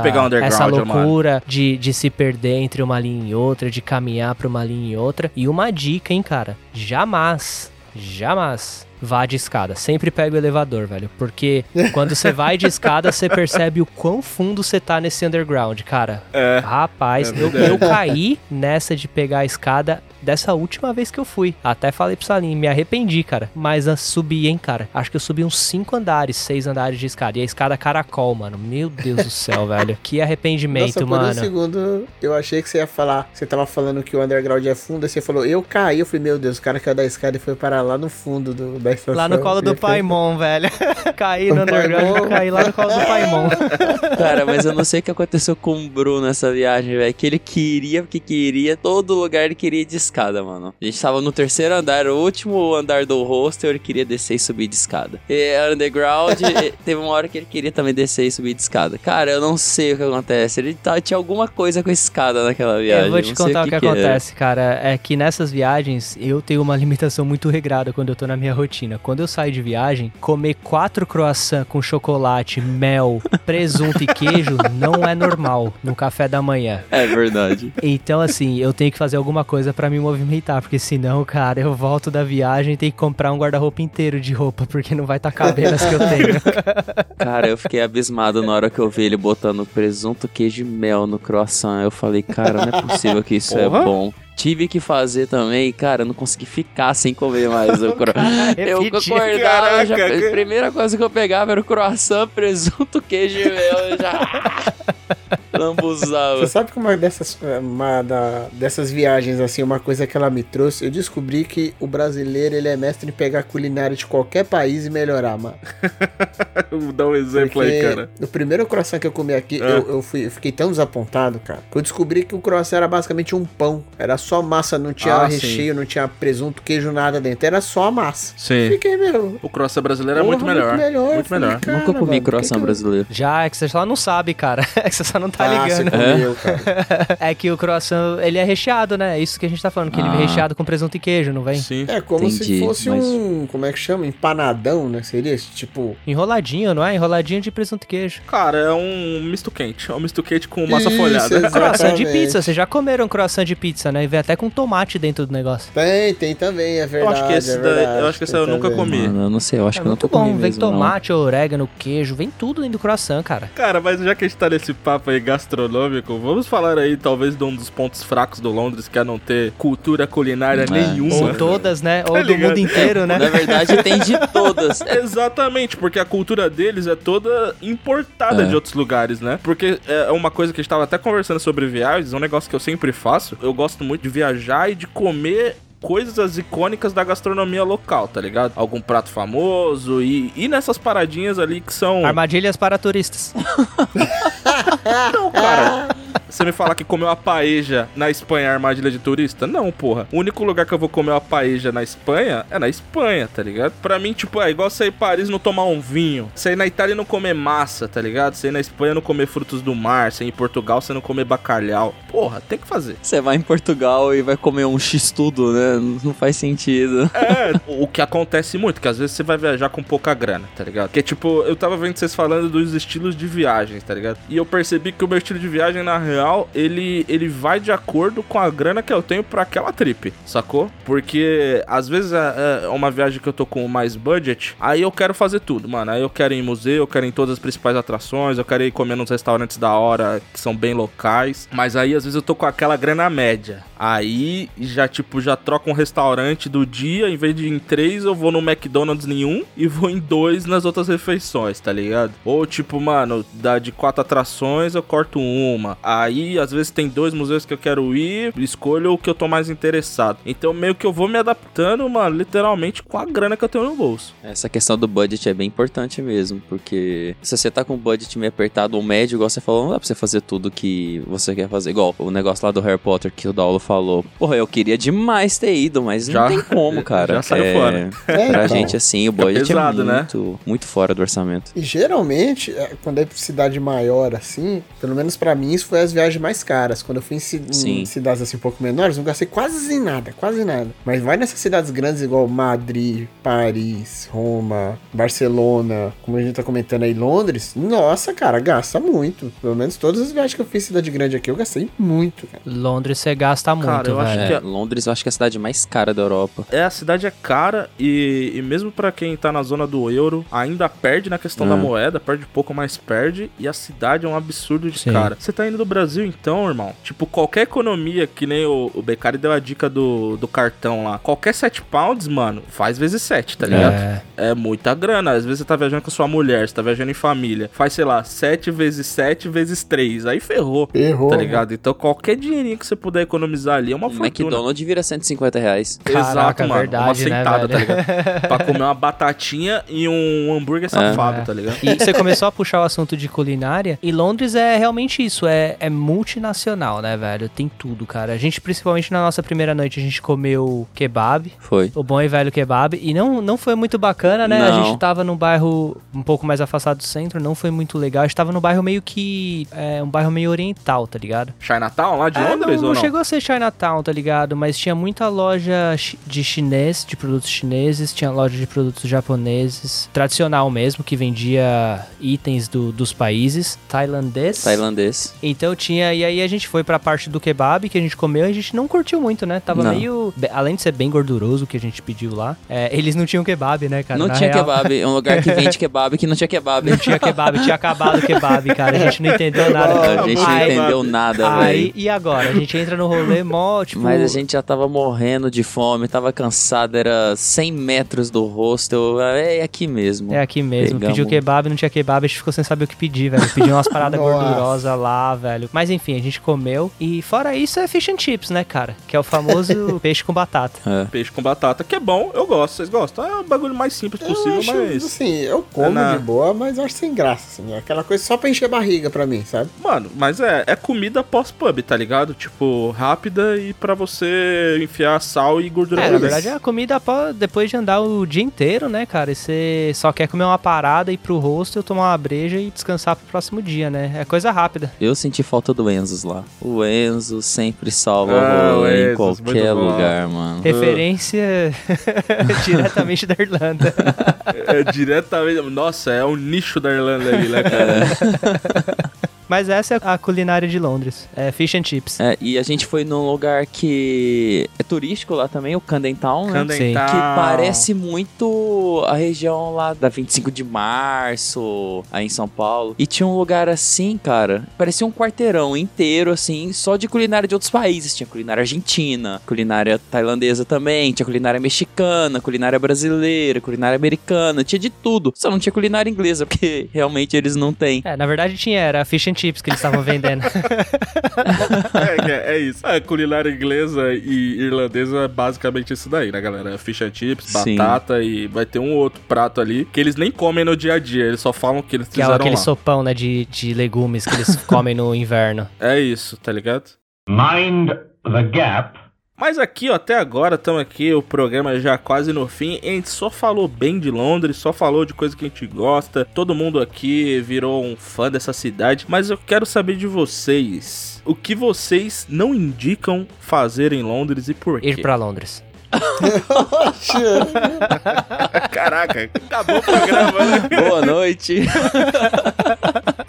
essa mano. loucura de, de se perder entre uma linha e outra, de caminhar pra uma linha e outra. E uma dica, hein, cara? Jamais, jamais vá de escada. Sempre pega o elevador, velho. Porque <laughs> quando você vai de escada, você percebe o quão fundo você tá nesse underground, cara. É. Rapaz, É eu, eu caí nessa de pegar a escada dessa última vez que eu fui. Até falei pro Salim, me arrependi, cara. Mas eu subi, hein, cara. Acho que eu subi uns 5 andares, 6 andares de escada. E a escada caracol, mano. Meu Deus do céu, <laughs> velho. Que arrependimento, Nossa, por um mano. segundo eu achei que você ia falar. Você tava falando que o underground é fundo, aí você falou, eu caí. Eu falei, meu Deus, o cara caiu da escada e foi parar lá no fundo do, da estação. Lá no colo do Paimon, velho. <laughs> caí no underground, caí lá no colo do Paimon. <laughs> Cara, mas eu não sei o que aconteceu com o Bruno nessa viagem, velho. Que ele queria, porque queria, todo lugar ele queria de escada, mano. A gente tava no terceiro andar, o último andar do hostel, ele queria descer e subir de escada. E underground, <laughs> e teve uma hora que ele queria também descer e subir de escada. Cara, eu não sei o que acontece. Ele tá, tinha alguma coisa com escada naquela viagem. Eu vou te contar o que, que era. acontece, cara. É que nessas viagens eu tenho uma limitação muito regrada quando eu tô na minha rotina. Quando eu saio de viagem, comer quatro croissants com chocolate, mel, <laughs> presunto e queijo não é normal no café da manhã. É verdade. Então, assim, eu tenho que fazer alguma coisa pra me movimentar, porque senão, cara, eu volto da viagem e tenho que comprar um guarda-roupa inteiro de roupa, porque não vai estar cabendo as que eu tenho. <laughs> Cara, eu fiquei abismado na hora que eu vi ele botando presunto, queijo e mel no croissant. Eu falei, cara, não é possível que isso Porra. é bom. Tive que fazer também, cara, eu não consegui ficar sem comer mais o <laughs> croissant. Eu repetiu, acordava, já, a primeira coisa que eu pegava era o croissant, presunto, queijo e mel. eu Já... <laughs> Lambuzava. Você sabe que uma dessas, uma da- dessas viagens, assim, uma coisa que ela me trouxe, eu descobri que o brasileiro, ele é mestre em pegar culinária de qualquer país e melhorar, mano. <laughs> Vou dar um exemplo aí, Porque cara. O primeiro croissant que eu comi aqui, Ah. eu, eu fui, eu fiquei tão desapontado, cara, que eu descobri que o croissant era basicamente um pão. Era só massa, não tinha Ah, recheio, não tinha presunto, queijo, nada dentro. Era só a massa. Sim. Fiquei, meu. O croissant brasileiro é muito melhor. Muito Falei, melhor. cara, Nunca comi mano, croissant que brasileiro. Já, é que você só não sabe, cara. <laughs> É que você só não tá Ah, você ligando. comeu, cara. <laughs> É que o croissant, ele é recheado, né? É isso que a gente tá falando, que ele Ah. vem recheado com presunto e queijo, não vem? Sim. É como se Entendi, fosse mas- um. Como é que chama? Empanadão, né? Seria tipo. Enroladinho, não é? Enroladinho de presunto e queijo. Cara, é um misto quente. É um misto quente com massa Isso, folhada. Croissant de pizza, vocês já comeram croissant de pizza, né? Vem até com tomate dentro do negócio. Tem, tem também, é Eu verdade. acho que esse, é daí- verdade, eu acho que esse eu nunca comi. Mano, eu não sei, eu acho é que eu nunca comi bom, vem mesmo, não. tomate, orégano, queijo, vem tudo dentro do croissant, cara. Cara, mas já que a gente tá nesse papo aí gastronômico, vamos falar aí talvez de um dos pontos fracos do Londres, que é não ter cultura culinária É. nenhuma. Ou todas, né? Ou do ligado? mundo inteiro, né? Na verdade, tem de todas. <laughs> Exatamente, porque a cultura deles é toda importada É. de outros lugares, né? Porque é uma coisa que a gente tava até conversando sobre viagens, é um negócio que eu sempre faço. Eu gosto muito de viajar e de comer coisas icônicas da gastronomia local, tá ligado? Algum prato famoso e, e nessas paradinhas ali que são. Armadilhas para turistas. <laughs> Não, cara. Você me falar que comeu a paeja na Espanha é armadilha de turista? Não, porra. O único lugar que eu vou comer uma paeja na Espanha é na Espanha, tá ligado? Pra mim, tipo, é igual você ir em Paris e não tomar um vinho. Você ir na Itália e não comer massa, tá ligado? Você ir na Espanha e não comer frutos do mar. Você ir em Portugal você não comer bacalhau. Porra, tem que fazer. Você vai em Portugal e vai comer um x-tudo, né? Não faz sentido. É, o que acontece muito, que às vezes você vai viajar com pouca grana, tá ligado? Que tipo, eu tava vendo vocês falando dos estilos de viagens, tá ligado? E eu percebi que o meu estilo de viagem, na real, ele, ele vai de acordo com a grana que eu tenho pra aquela trip, sacou? Porque às vezes é, é uma viagem que eu tô com mais budget, aí eu quero fazer tudo, mano. Aí eu quero ir em museu, eu quero ir em todas as principais atrações, eu quero ir comer nos restaurantes da hora que são bem locais. Mas aí às vezes eu tô com aquela grana média. Aí já, tipo, já troco um restaurante do dia, em vez de ir em três, eu vou no McDonald's nenhum e vou em dois nas outras refeições, tá ligado? Ou tipo, mano, da de quatro atrações eu corto uma. Aí às vezes tem dois museus que eu quero ir, escolho o que eu tô mais interessado. Então meio que eu vou me adaptando, mano, literalmente com a grana que eu tenho no bolso. Essa questão do budget é bem importante mesmo, porque se você tá com um budget meio apertado ou médio, igual você falou, não dá pra você fazer tudo que você quer fazer. Igual o negócio lá do Harry Potter que o Daulo falou. Porra, eu queria demais ter ido, mas Já- não tem como, cara. <laughs> já saiu é, fora. <laughs> É, Pra então. gente, assim, o budget pesado, é né? muito, muito fora do orçamento. E geralmente, é, quando é cidade maior assim, pelo menos pra mim, isso foi as viagens mais caras. Quando eu fui em, ci- em cidades assim um pouco menores, não gastei quase nada, quase nada. Mas vai nessas cidades grandes igual Madrid, Paris, Roma, Barcelona, como a gente tá comentando aí, Londres, nossa, cara, gasta muito. Pelo menos todas as viagens que eu fiz em cidade grande aqui, eu gastei muito, cara. Londres você gasta muito, Cara, eu acho velho. que É, Londres eu acho que é a cidade mais cara da Europa. É, a cidade é cara e, e mesmo pra quem tá na zona do euro, ainda perde na questão da Hum. moeda, perde pouco, mas perde. E a cidade é um absurdo de Sim. cara. Você tá indo do Brasil então, irmão? Tipo, qualquer economia, que nem o, o Beccari deu a dica do, do cartão lá. Qualquer 7 pounds, mano, faz vezes 7, tá ligado? É. É muita grana. Às vezes você tá viajando com sua mulher, você tá viajando em família. Faz, sei lá, 7 vezes 7 vezes 3. Aí ferrou. Errou. Tá ligado? Então qualquer dinheirinho que você puder economizar ali é uma O fortuna. McDonald's vira 150 reais. Caraca, Exato, mano. verdade, uma né, sentada, tá velho? ligado? <laughs> pra comer uma batatinha e um hambúrguer safado, É. tá ligado? E você começou a puxar o assunto de culinária, e Londres é realmente isso, é, é multinacional, né, velho? Tem tudo, cara. A gente, principalmente na nossa primeira noite, a gente comeu kebab, Foi. o bom e velho kebab, e não, não foi muito bacana, né? A Não. gente tava num bairro um pouco mais afastado do centro, não foi muito legal. A gente tava num bairro meio que. É, um bairro meio oriental, tá ligado? Chinatown lá de É, Londres não, ou não não? chegou a ser Chinatown, tá ligado? Mas tinha muita loja de chinês, de produtos chineses, tinha loja de produtos japoneses, tradicional mesmo, que vendia itens do- dos países, tailandês. Tailandês. Então tinha. E aí a gente foi pra parte do kebab que a gente comeu e a gente não curtiu muito, né? Tava Não. meio. Além de ser bem gorduroso o que a gente pediu lá, é, eles não tinham kebab, né, cara? não Na tinha real. kebab. É um lugar que vende kebab que não tinha kebab. Não tinha kebab, tinha acabado o kebab, cara. A gente não entendeu nada. A gente não entendeu nada, Aí, velho. e agora? A gente entra no rolê mó, tipo. Mas a gente já tava morrendo de fome, tava cansado, era 100 metros do hostel. É aqui mesmo. É aqui mesmo. Pegamos. Pediu kebab, não tinha kebab, a gente ficou sem saber o que pedir, velho. Pediu umas paradas <laughs> gordurosas lá, velho. Mas enfim, a gente comeu. E fora isso é fish and chips, né, cara? Que é o famoso <laughs> peixe com batata. É. Peixe com batata, que é bom, eu gosto. Vocês gostam? É o bagulho mais simples Eu possível, acho, mas. assim, eu como na- de boa, mas acho sem graça, assim. é Aquela coisa só pra encher barriga pra mim, sabe? Mano, mas é, é comida pós-pub, tá ligado? Tipo, rápida e pra você enfiar sal e gordura. É, na verdade é a comida após- depois de andar o dia inteiro, né, cara? E você só quer comer uma parada, ir pro hostel, tomar uma breja e descansar pro próximo dia, né? É coisa rápida. Eu senti falta do Enzo lá. O Enzo sempre salva Ah, o em Enzo, qualquer lugar, mano. Referência <laughs> diretamente da Irlanda. É diretamente. Nossa, é um nicho da Irlanda ali, né, cara? <laughs> Mas essa é a culinária de Londres. É fish and chips. É, e a gente foi num lugar que é turístico lá também, o Camden Town, né? Camden. Town. Que parece muito a região lá da 25 de março, aí em São Paulo. E tinha um lugar assim, cara, parecia um quarteirão inteiro, assim, só de culinária de outros países. Tinha culinária argentina, culinária tailandesa também, tinha culinária mexicana, culinária brasileira, culinária americana, tinha de tudo. Só não tinha culinária inglesa, <laughs> porque realmente eles não têm. É, na verdade tinha, era fish and chips que eles estavam vendendo. <laughs> É, é, é isso. A culinária inglesa e irlandesa é basicamente isso daí, né, galera? Fish and chips, Sim. batata e vai ter um outro prato ali que eles nem comem no dia a dia, eles só falam que eles que é fizeram aquele lá. sopão, né, de, de legumes que eles <laughs> comem no inverno. É isso, tá ligado? Mind the gap. Mas aqui, ó, até agora, estamos aqui, o programa já quase no fim. A gente só falou bem de Londres, só falou de coisa que a gente gosta. Todo mundo aqui virou um fã dessa cidade. Mas eu quero saber de vocês. O que vocês não indicam fazer em Londres e por quê? Ir pra Londres. <laughs> Caraca, acabou o programa, né? Boa noite! <laughs>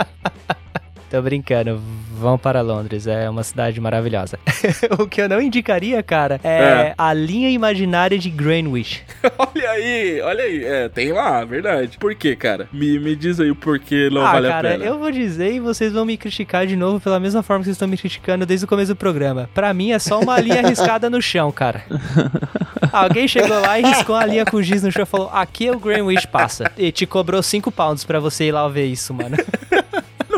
Tô brincando, vão para Londres, é uma cidade maravilhosa. <laughs> o que eu não indicaria, cara, é, É. a linha imaginária de Greenwich. <laughs> olha aí, olha aí. É, tem lá, verdade. Por quê, cara? Me, me diz aí o porquê não ah, vale cara, a pena. eu vou dizer e vocês vão me criticar de novo pela mesma forma que vocês estão me criticando desde o começo do programa. Pra mim é só uma linha riscada no chão, cara. <laughs> Alguém chegou lá e riscou a linha com giz no chão e falou: aqui é o Greenwich passa. E te cobrou 5 pounds pra você ir lá ver isso, mano.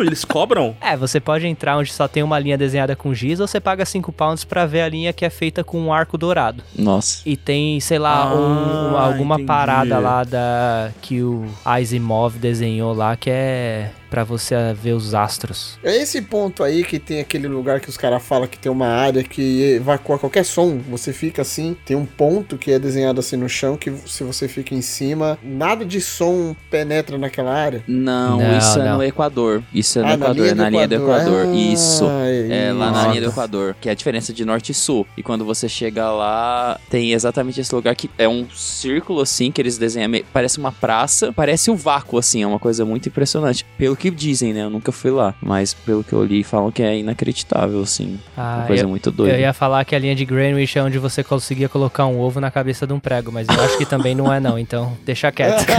Eles cobram? <laughs> É, você pode entrar onde só tem uma linha desenhada com giz ou você paga 5 pounds pra ver a linha que é feita com um arco dourado. Nossa. E tem, sei lá, Ah, um- alguma entendi. parada lá da que o Asimov desenhou lá que é pra você ver os astros. É esse ponto aí que tem aquele lugar que os caras falam que tem uma área que evacua qualquer som. Você fica assim, tem um ponto que é desenhado assim no chão que se você fica em cima, nada de som penetra naquela área. Não, Não, isso é não. no Equador. Isso é no Ah, Equador, é na linha do Equador. Ah, Isso. É lá na linha do Equador, que é a diferença de norte e sul. E quando você chega lá, tem exatamente esse lugar que é um círculo assim que eles desenham, parece uma praça, parece o vácuo assim, é uma coisa muito impressionante. Pelo que dizem, né? Eu nunca fui lá, mas pelo que eu li, falam que é inacreditável assim. Ah, uma coisa eu, muito doida. eu ia falar que a linha de Greenwich é onde você conseguia colocar um ovo na cabeça de um prego, mas eu acho que também não é não, então deixa quieto. <laughs>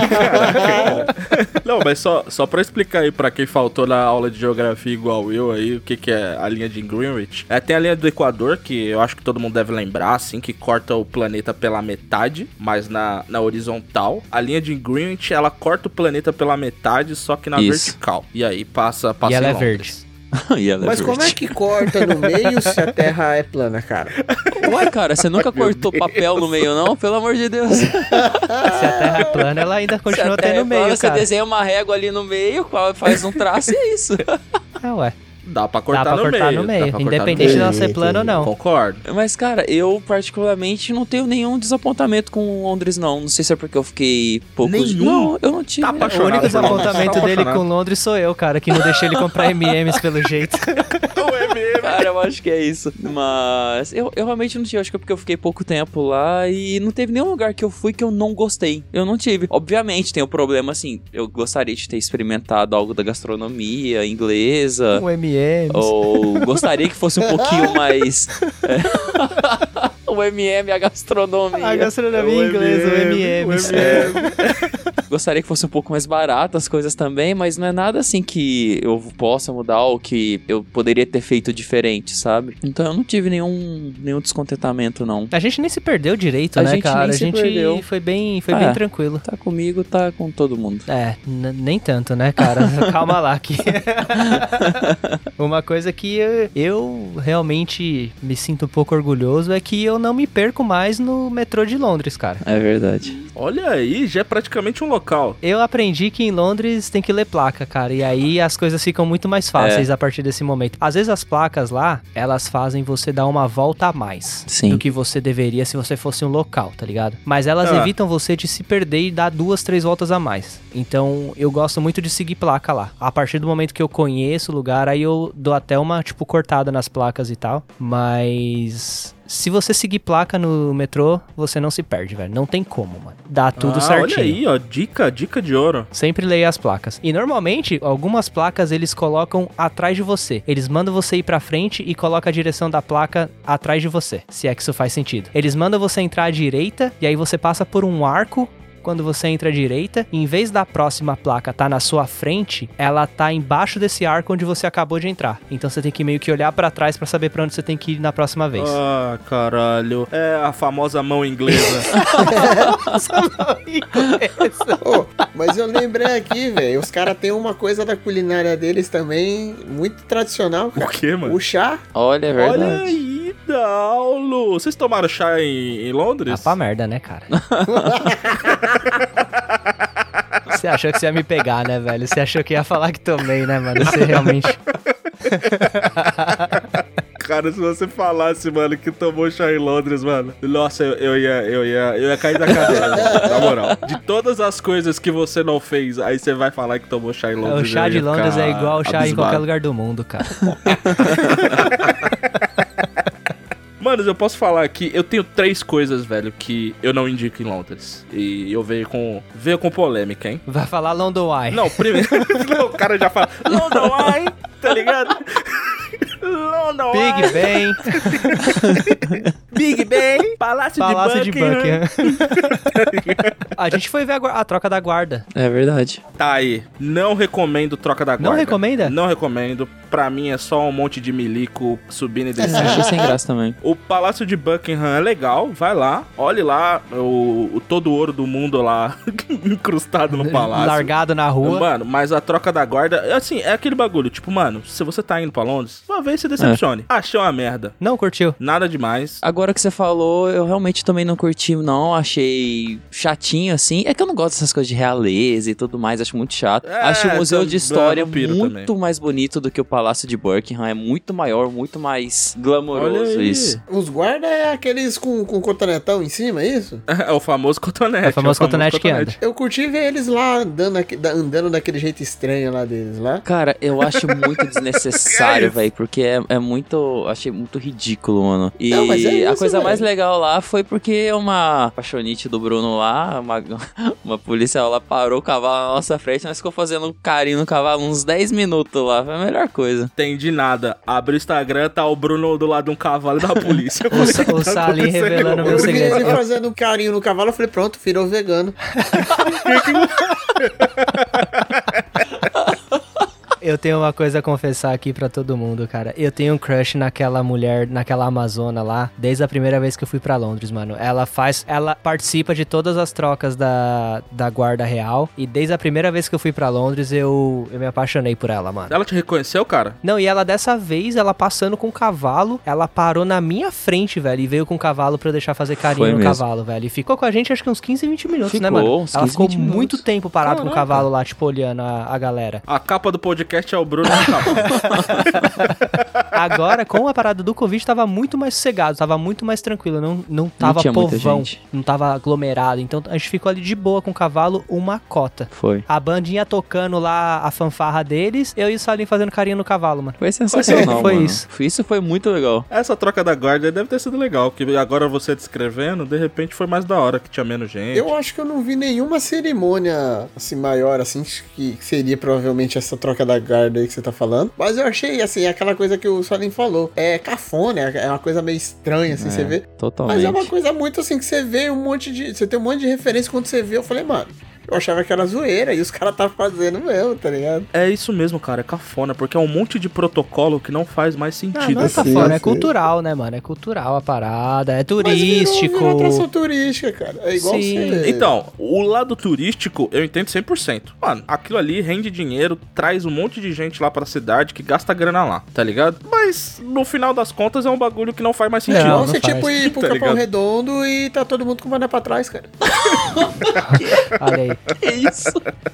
Não, mas só, só pra explicar aí pra quem faltou na aula de geografia igual eu aí, o que, que é a linha de Greenwich. É, tem a linha do Equador, que eu acho que todo mundo deve lembrar, assim, que corta o planeta pela metade, mas na, na horizontal. A linha de Greenwich, ela corta o planeta pela metade, só que na Isso. vertical. E aí passa, passa e ela em é verde. <laughs> E ela é Mas como é que corta no meio se a Terra é plana, cara? Ué, cara, você nunca <laughs> cortou papel no meio, não? Pelo amor de Deus. <laughs> Se a terra é plana, ela ainda continua tendo é meio, plana, Você cara. desenha uma régua ali no meio, faz um traço e é isso. Ah, ué. Dá pra cortar, Dá pra no, cortar meio, no dá meio, pra cortar no independente meio. dela ser plana ou não. Concordo. Mas, cara, eu particularmente não tenho nenhum desapontamento com Londres, não. Não sei se é porque eu fiquei pouco... Nenhum? Não, eu não tive. Tá né? apaixonado. O único desapontamento tá dele com Londres sou eu, cara, que não deixei ele comprar <laughs> MMs pelo jeito. <laughs> É mesmo. Cara, eu acho que é isso. Mas eu, eu realmente não tive. Acho que é porque eu fiquei pouco tempo lá e não teve nenhum lugar que eu fui que eu não gostei. Eu não tive. Obviamente, tem o problema assim. Eu gostaria de ter experimentado algo da gastronomia inglesa. Um MM M&M's. Ou gostaria que fosse um pouquinho <laughs> mais. é, <laughs> o MM, a gastronomia. A gastronomia inglesa, o M&M's. <laughs> Gostaria que fosse um pouco mais barato as coisas também, mas não é nada assim que eu possa mudar ou que eu poderia ter feito diferente, sabe? Então eu não tive nenhum, nenhum descontentamento, não. A gente nem se perdeu direito, A né, gente cara? nem A se gente perdeu. foi bem, foi Ah, bem é. tranquilo. Tá comigo, tá com todo mundo. É, nem tanto, né, cara? <laughs> Calma lá que <laughs> Uma coisa que eu, eu realmente me sinto um pouco orgulhoso é que eu não me perco mais no metrô de Londres, cara. É verdade. Olha aí, já é praticamente um local. Eu aprendi que em Londres tem que ler placa, cara, e aí as coisas ficam muito mais fáceis a partir desse momento. Às vezes as placas lá, elas fazem você dar uma volta a mais Sim. do que você deveria se você fosse um local, tá ligado? Mas elas Ah. evitam você de se perder e dar duas, três voltas a mais. Então eu gosto muito de seguir placa lá. A partir do momento que eu conheço o lugar, aí eu dou até uma, tipo, cortada nas placas e tal. Mas. Se você seguir placa no metrô, você não se perde, velho. Não tem como, mano. Dá tudo ah, certinho. Olha aí, ó, dica, dica de ouro. Sempre leia as placas. E normalmente, algumas placas eles colocam atrás de você. Eles mandam você ir pra frente e colocam a direção da placa atrás de você. Se é que isso faz sentido. Eles mandam você entrar à direita e aí você passa por um arco. Quando você entra à direita, em vez da próxima placa tá na sua frente, ela tá embaixo desse arco onde você acabou de entrar. Então você tem que meio que olhar pra trás pra saber pra onde você tem que ir na próxima vez. Ah, caralho. É a famosa mão inglesa. <laughs> Ô, mas eu lembrei aqui, velho, os caras têm uma coisa da culinária deles também muito tradicional, o cara. quê, mano? O chá. Olha, é verdade. Olha aí, Daulo. Vocês tomaram chá em, em Londres? Ah, pra merda, né, cara? <laughs> Você achou que você ia me pegar, né, velho? Você achou que ia falar que tomei, né, mano? Você realmente. <laughs> Cara, se você falasse, mano, que tomou chá em Londres, mano. Nossa, eu, eu ia, eu ia, eu ia cair da cadeira, mano, na moral. De todas as coisas que você não fez, aí você vai falar que tomou chá em Londres. o chá de Londres é igual o chá em abismado. qualquer lugar do mundo, cara. <laughs> Manos, eu posso falar aqui, eu tenho três coisas, velho, que eu não indico em Londres. E eu veio com. Veio com polêmica, hein? Vai falar London Eye. Não, primeiro. <laughs> não, o cara já fala. London Eye, tá ligado? <laughs> London Big Ben, <laughs> Big Ben, Palácio, Palácio de de Buckingham. <laughs> A gente foi ver a, a troca da guarda. É verdade. Tá aí. Não recomendo troca da guarda. Não recomenda? Não recomendo. Pra mim é só um monte de milico subindo e descendo. Achei sem graça também. O Palácio de Buckingham é legal, vai lá, olhe lá o, o todo o ouro do mundo lá <laughs> incrustado no palácio. Largado na rua. Mano, mas a troca da guarda, assim, é aquele bagulho, tipo, mano, se você tá indo pra Londres, uma vez se decepcione. Achei uma merda. Não curtiu? Nada demais. Agora que você falou, eu realmente também não curti, não. Achei chatinho, assim. É que eu não gosto dessas coisas de realeza e tudo mais, acho muito chato. É, acho o Museu de História muito também. mais bonito do que o Palácio de Buckingham. É muito maior, muito mais glamouroso isso. Os guarda é aqueles com, com cotonetão em cima, é isso? <laughs> É o famoso cotonete. É o famoso cotonete que anda. Eu curti ver eles lá andando, andando daquele jeito estranho lá deles lá. Cara, eu acho muito <laughs> desnecessário, É velho, porque é, é muito. Achei muito ridículo, mano. E Não, mas é a isso, coisa velho. mais legal lá foi porque uma paixonite do Bruno lá, uma, <laughs> uma policial lá parou o cavalo na nossa frente, nós ficou fazendo carinho no cavalo uns 10 minutos lá. Foi a melhor coisa. Tem de nada. Abre o Instagram, tá o Bruno do lado de um cavalo da polícia. <laughs> O, que o tá Salim revelando Eu meu vi segredo. ele fazendo carinho no cavalo, eu falei, pronto, virou vegano. <laughs> Eu tenho uma coisa a confessar aqui pra todo mundo, cara. Eu tenho um crush naquela mulher, naquela amazona lá, desde a primeira vez que eu fui pra Londres, mano. Ela faz, ela participa de todas as trocas da, da guarda real e desde a primeira vez que eu fui pra Londres, eu, eu me apaixonei por ela, mano. Ela te reconheceu, cara? Não, e ela dessa vez, ela passando com o cavalo, ela parou na minha frente, velho, e veio com o cavalo pra eu deixar fazer carinho Foi no mesmo. cavalo, velho. E ficou com a gente acho que uns 15, 20 minutos, né, Ficou, mano? uns ela 15, ficou 20 minutos. muito tempo parada com o cavalo lá, tipo, olhando a, a galera. A capa do podcast é o Bruno. <laughs> Agora, com a parada do Covid, tava muito mais sossegado, tava muito mais tranquilo, não, não tava muita povão, não tava aglomerado. Então a gente ficou ali de boa com o cavalo, uma cota. Foi. A bandinha tocando lá a fanfarra deles, eu e o Salim fazendo carinho no cavalo, mano. Foi sensacional, Foi mano. isso. Isso foi muito legal. Essa troca da guarda deve ter sido legal, porque agora você descrevendo, de repente foi mais da hora, que tinha menos gente. Eu acho que eu não vi nenhuma cerimônia assim maior assim que seria provavelmente essa troca da guarda aí que você tá falando. Mas eu achei, assim, aquela coisa que o Solim falou. É cafona, é uma coisa meio estranha, assim, É, você vê. Totalmente. Mas é uma coisa muito assim que você vê um monte de. Você tem um monte de referência quando você vê. Eu falei, mano, eu achava que era zoeira e os caras tá fazendo mesmo, tá ligado? É isso mesmo, cara, é cafona, porque é um monte de protocolo que não faz mais Não, sentido. não é Sim, cafona, é sim. cultural, né, mano? É cultural a parada, é Mas turístico. virou, virou atração turística, cara. É igual Sim. você. Então, o lado turístico eu entendo 100%. Mano, aquilo ali rende dinheiro, traz um monte de gente lá pra cidade que gasta grana lá, tá ligado? Mas no final das contas é um bagulho que não faz mais Não, sentido. Igual não você, faz. tipo, ir <laughs> pro Tá Capão ligado? Redondo e tá todo mundo com mané pra trás, cara. <laughs> Olha aí. Que isso?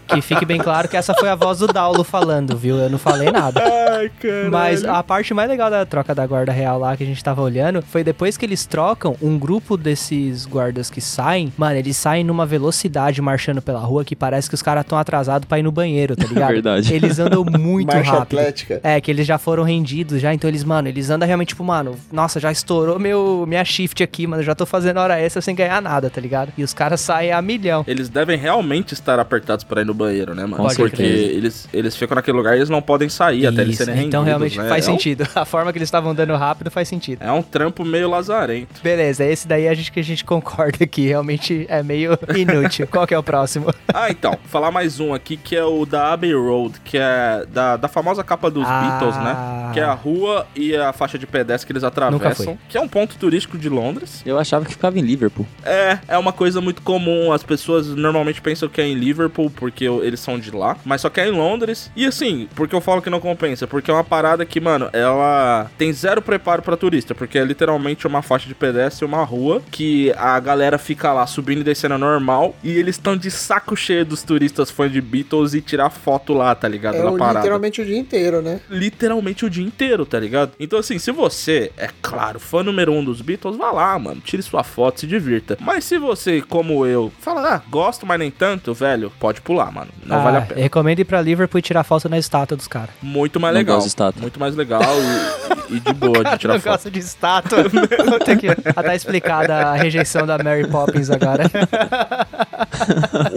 Que fique bem claro que essa foi a voz do Daulo falando, viu? Eu não falei nada. Ai, cara. Mas a parte mais legal da troca da guarda real lá que a gente tava olhando foi depois que eles trocam, um grupo desses guardas que saem, mano, eles saem numa velocidade marchando pela rua que parece que os caras tão atrasados pra ir no banheiro, tá ligado? Verdade. Eles andam muito Marcha rápido. atlética. É, que eles já foram rendidos já, então eles, mano, eles andam realmente, tipo, mano, nossa, já estourou meu, minha shift aqui, mano, eu já tô fazendo hora extra sem ganhar nada, tá ligado? E os caras saem a milhão. Eles devem realmente estar apertados pra ir no banheiro, né, mano? Com Porque eles, eles ficam naquele lugar e eles não podem sair até eles Isso, serem rendidos, Então realmente né? faz é um- sentido. <laughs> A forma que eles estavam andando rápido faz sentido. É um trampo meio lazarento. Beleza, esse daí a gente que a gente concorda que realmente é meio <laughs> inútil. Qual que é o próximo? <laughs> Ah, então, falar mais um aqui que é o da Abbey Road, que é da, da famosa capa dos Ah. Beatles, né? Que é a rua e a faixa de pedestre que eles Nunca atravessam. Que é um ponto turístico de Londres. Eu achava que ficava em Liverpool. É, é uma coisa muito comum. As pessoas normalmente pensam que é em Liverpool, porque eles são de lá. Mas só que é em Londres. E assim, porque eu falo que não compensa? Porque é uma parada que, mano, ela tem zero preparo pra turista. Porque é literalmente uma faixa de pedestre uma rua que a galera fica lá subindo e descendo normal. E eles estão de saco cheio dos turistas fãs de Beatles e tirar foto lá, tá ligado? É Na parada literalmente o dia inteiro, né? literalmente o dia inteiro, tá ligado? Então, assim, se você, é claro, fã número um dos Beatles, vá lá, mano. Tire sua foto, se divirta. Mas se você, como eu, fala, ah, gosto, mas nem tanto, velho, pode pular, mano. Não Ah, vale a pena. Recomendo ir pra Liverpool e tirar foto na estátua dos caras. Muito mais Não legal. gosto de estátua. Muito mais legal e, e de boa de <laughs> tirar não foto. gosta de estátua. Ter que tá explicada a rejeição da Mary Poppins agora. <laughs>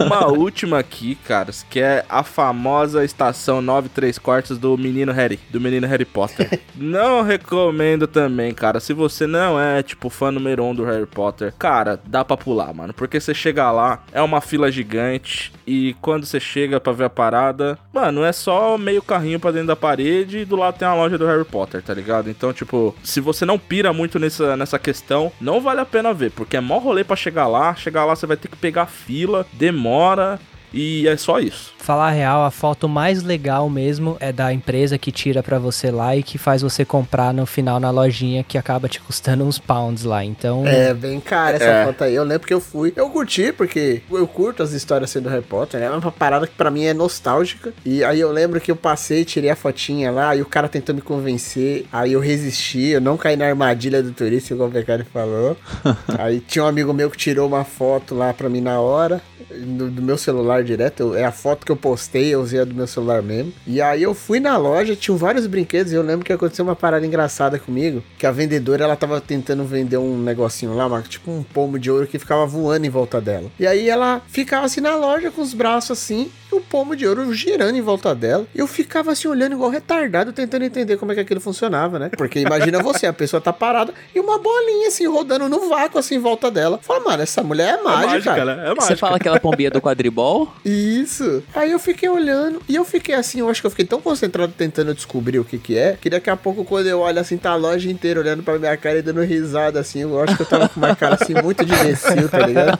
Uma última aqui, caras, que é a famosa estação 9 3 quartos do menino Harry, do menino Harry Potter. <laughs> não recomendo também, cara. Se você não é, tipo, fã número um do Harry Potter, cara, dá pra pular, mano. Porque você chega lá, é uma fila gigante, e quando você chega pra ver a parada, mano, é só meio carrinho pra dentro da parede e do lado tem a loja do Harry Potter, tá ligado? Então, tipo, se você não pira muito nessa, nessa questão, não vale a pena ver, porque é mó rolê pra chegar lá. Chegar lá você vai ter que pegar fila, demora. E é só isso. Falar a real, a foto mais legal mesmo é da empresa que tira pra você lá e que faz você comprar no final na lojinha que acaba te custando uns pounds lá. Então, É, bem cara essa É. foto aí. Eu lembro que eu fui. Eu curti, porque eu curto as histórias assim do Harry Potter. né? É uma parada que pra mim é nostálgica. E aí eu lembro que eu passei, tirei a fotinha lá, e o cara tentou me convencer. Aí eu resisti, eu não caí na armadilha do turista, igual o Becari falou. <laughs> aí tinha um amigo meu que tirou uma foto lá pra mim na hora. Do, do meu celular direto, eu- é a foto que eu postei, eu usei a do meu celular mesmo. E aí eu fui na loja, tinha vários brinquedos, e eu lembro que aconteceu uma parada engraçada comigo, que a vendedora, ela tava tentando vender um negocinho lá, uma- tipo um pomo de ouro que ficava voando em volta dela. E aí ela ficava assim na loja com os braços assim, o pomo de ouro girando em volta dela. E eu ficava assim olhando igual retardado, tentando entender como é que aquilo funcionava, né? Porque imagina você, a pessoa tá parada e uma bolinha assim rodando no vácuo assim em volta dela. Fala, mano, essa mulher é mágica. né? É mágica. Você fala aquela pombinha do quadribol? Isso. Aí eu fiquei olhando e eu fiquei assim, eu acho que eu fiquei tão concentrado tentando descobrir o que que é, que daqui a pouco quando eu olho assim, tá a loja inteira olhando pra minha cara e dando risada assim, eu acho que eu tava com uma cara assim muito de imbecil, tá ligado?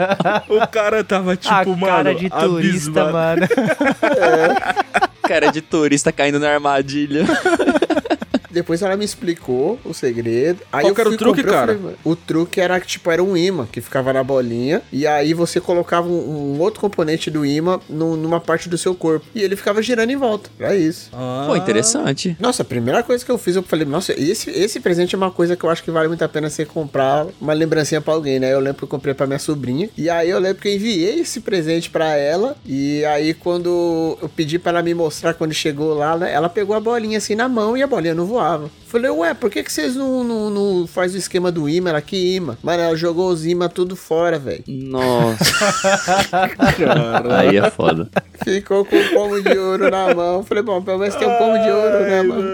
O cara tava tipo, a mano. cara de turista, abismado. mano. <laughs> Cara de turista caindo na armadilha. <laughs> Depois ela me explicou o segredo. Aí Qual eu era o truque, comprar, eu cara? falei, o truque era que, tipo, era um imã que ficava na bolinha. E aí você colocava um, um outro componente do imã num- numa parte do seu corpo. E ele ficava girando em volta. É isso. Ah. Pô, interessante. Nossa, a primeira coisa que eu fiz, eu falei, nossa, esse, esse presente é uma coisa que eu acho que vale muito a pena você comprar uma lembrancinha pra alguém, né? Eu lembro que eu comprei pra minha sobrinha. E aí eu lembro que eu enviei esse presente pra ela. E aí quando eu pedi pra ela me mostrar quando chegou lá, né, ela pegou a bolinha assim na mão e a bolinha não voava. Zoava. Falei, ué, por que, que vocês não, não, não faz o esquema do imã? Ela que imã. Mano, ela jogou os imã tudo fora, velho. Nossa. <laughs> Aí é foda. Ficou com o pomo de ouro na mão. Falei, bom, pelo menos tem um pomo de ouro, né, mano?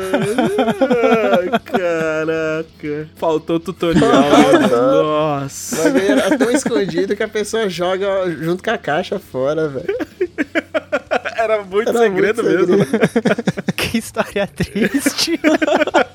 Caraca. Faltou tutorial. né? Nossa. O bagulho era tão escondido que a pessoa joga junto com a caixa fora, velho. Era muito Era segredo muito mesmo. <laughs> Que história triste. <laughs>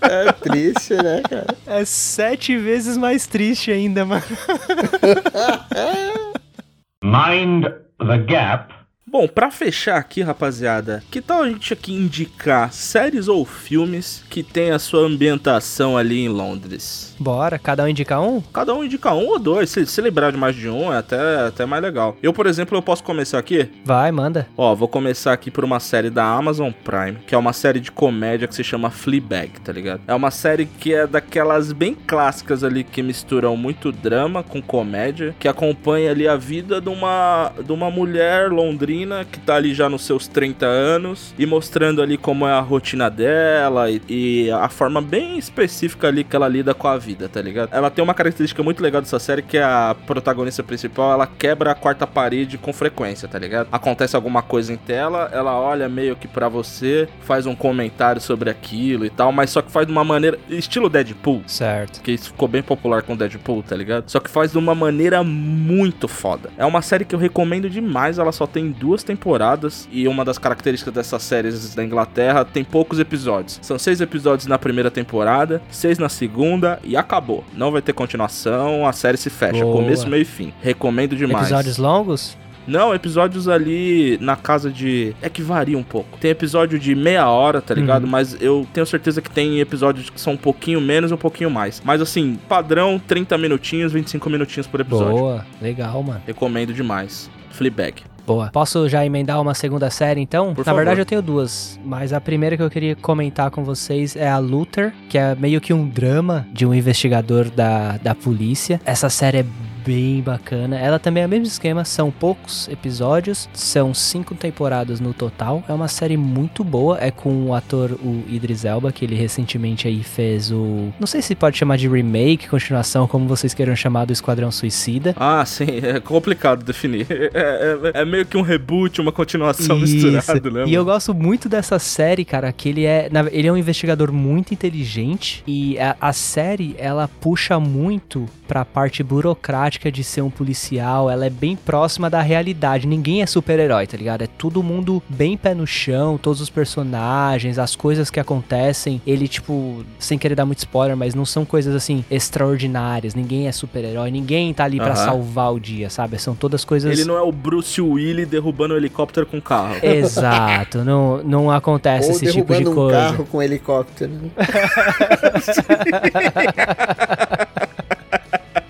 É triste, né, cara? É sete vezes mais triste ainda, mano. <laughs> Mind the gap. Bom, pra fechar aqui, rapaziada, que tal a gente aqui indicar séries ou filmes que tem a sua ambientação ali em Londres? Bora, cada um indica um? Cada um indica um ou dois. Se, se lembrar de mais de um, é até, até mais legal. Eu, por exemplo, eu posso começar aqui? Vai, manda. Ó, vou começar aqui por uma série da Amazon Prime, que é uma série de comédia que se chama Fleabag, tá ligado? É uma série que é daquelas bem clássicas ali que misturam muito drama com comédia, que acompanha ali a vida de uma, de uma mulher londrina que tá ali já nos seus 30 anos e mostrando ali como é a rotina dela e, e a forma bem específica ali que ela lida com a vida, tá ligado? Ela tem uma característica muito legal dessa série que é a protagonista principal, ela quebra a quarta parede com frequência, tá ligado? Acontece alguma coisa em tela, ela olha meio que pra você, faz um comentário sobre aquilo e tal, mas só que faz de uma maneira estilo Deadpool, Certo. que isso ficou bem popular com Deadpool, tá ligado? Só que faz de uma maneira muito foda. É uma série que eu recomendo demais, ela só tem duas temporadas e uma das características dessas séries da Inglaterra tem poucos episódios. São seis episódios na primeira temporada, seis na segunda e acabou. Não vai ter continuação, a série se fecha, Boa. começo, meio e fim. Recomendo demais. Episódios longos? Não, episódios ali na casa de. É que varia um pouco. Tem episódio de meia hora, tá ligado? Uhum. Mas eu tenho certeza que tem episódios que são um pouquinho menos um pouquinho mais. Mas assim, padrão 30 minutinhos, 25 minutinhos por episódio. Boa, legal, mano. Recomendo demais. Fleabag. Boa. Posso já emendar uma segunda série, então? Por Na favor. verdade, eu tenho duas. Mas a primeira que eu queria comentar com vocês é a Luther, que é meio que um drama de um investigador da, da polícia. Essa série é bem bacana. Ela também é o mesmo esquema, são poucos episódios, são cinco temporadas no total. É uma série muito boa, é com o ator o Idris Elba, que ele recentemente aí fez o... Não sei se pode chamar de remake, continuação, como vocês queiram chamar do Esquadrão Suicida. Ah, sim, é complicado definir. <laughs> É, é- é meio que um reboot, uma continuação Isso. misturado, né? E eu gosto muito dessa série, cara, que ele é, ele é um investigador muito inteligente e a, a série ela puxa muito pra parte burocrática de ser um policial, ela é bem próxima da realidade. Ninguém é super-herói, tá ligado? É todo mundo bem pé no chão, todos os personagens, as coisas que acontecem. Ele tipo, sem querer dar muito spoiler, mas não são coisas assim extraordinárias. Ninguém é super-herói, ninguém tá ali pra Aham. salvar o dia, sabe? São todas coisas Ele não é o Bruce Willis derrubando o helicóptero com carro. Exato, não, não acontece Ou esse tipo de derrubando um coisa. carro com helicóptero. <laughs>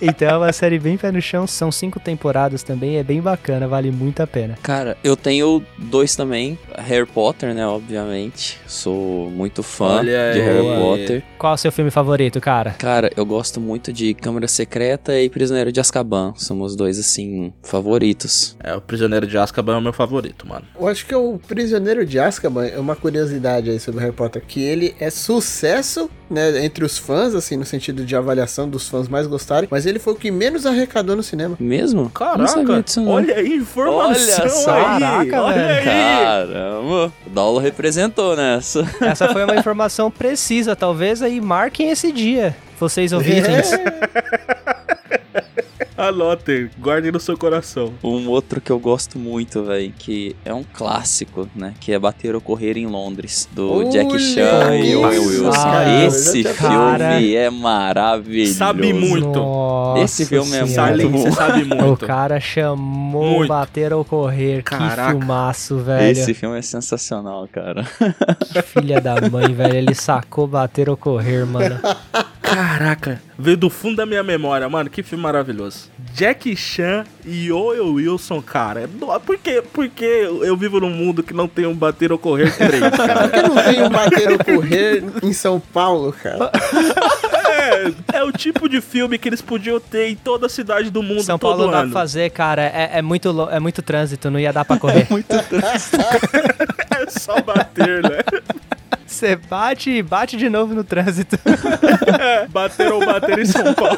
Então é uma série bem pé no chão, são cinco temporadas também, é bem bacana, vale muito a pena. Cara, eu tenho dois também. Harry Potter, né? Obviamente. Sou muito fã Olha de aí. Harry Potter. Qual é o seu filme favorito, cara? Cara, eu gosto muito de Câmara Secreta e Prisioneiro de Azkaban. São os dois, assim, favoritos. É, o Prisioneiro de Azkaban é o meu favorito, mano. Eu acho que o Prisioneiro de Azkaban é uma curiosidade aí sobre Harry Potter, que ele é sucesso, né, entre os fãs, assim, no sentido de avaliação dos fãs mais gostarem, mas ele foi o que menos arrecadou no cinema. Mesmo? Caraca, disso, olha aí, informação Olha só. aí. Caraca, olha velho. aí. Caramba, o Daulo representou nessa. <laughs> Essa foi uma informação precisa, talvez aí marquem esse dia, vocês ouvirem É. isso. <laughs> Anotem, guardem no seu coração. Um outro que eu gosto muito, velho, que é um clássico, né? Que é Bater ou Correr em Londres, do Olha Jack Chan e Owen Wilson. cara. Esse já filme Cara. é maravilhoso. Sabe muito. Nossa Esse filme é Senhora. muito Sabe, você sabe O muito. cara chamou Muito. Bater ou Correr, Caraca. que filmaço, velho. Esse filme é sensacional, cara. Que filha da mãe, velho, ele sacou Bater ou Correr, mano. <laughs> Caraca, veio do fundo da minha memória, mano. Que filme maravilhoso. Jack Chan e Owen Wilson, cara. No- Por quê? Porque eu vivo num mundo que não tem um bater ou correr três, cara. Por que não tem um bater ou correr em São Paulo, cara? É, é o tipo de filme que eles podiam ter em toda a cidade do mundo São todo Paulo não dá ano. pra fazer, cara, é, é muito, é muito trânsito, não ia dar pra correr. <laughs> É só bater, né? Você bate e bate de novo no trânsito. <laughs> Bateram ou bateram em São Paulo.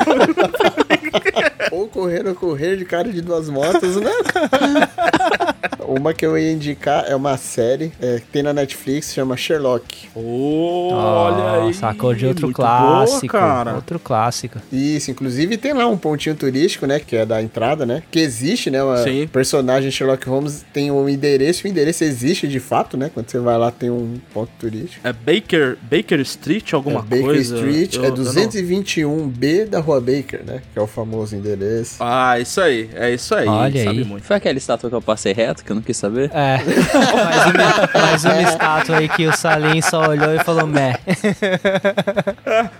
Ou correr ou correr de cara de duas motos, né? <laughs> Uma que eu ia indicar é uma série é, que tem na Netflix, chama Sherlock. Oh, olha aí. Sacou de outro clássico. Boa, cara. Outro clássico. Isso, inclusive tem lá um pontinho turístico, né? Que é da entrada, né? Que existe, né? Uma Sim. personagem Sherlock Holmes tem um endereço, o endereço existe de fato, né? Quando você vai lá tem um ponto turístico. É Baker, Baker Street, alguma é Baker coisa? Street, Eu- é eu não- 221B da Rua Baker, né? Que é o famoso endereço. Ah, isso aí. É isso aí. Olha sabe aí. muito. Foi aquela estátua que eu passei reto, que eu não quis saber? É. mais, uma, <laughs> mais uma estátua aí que o Salim só olhou e falou meh.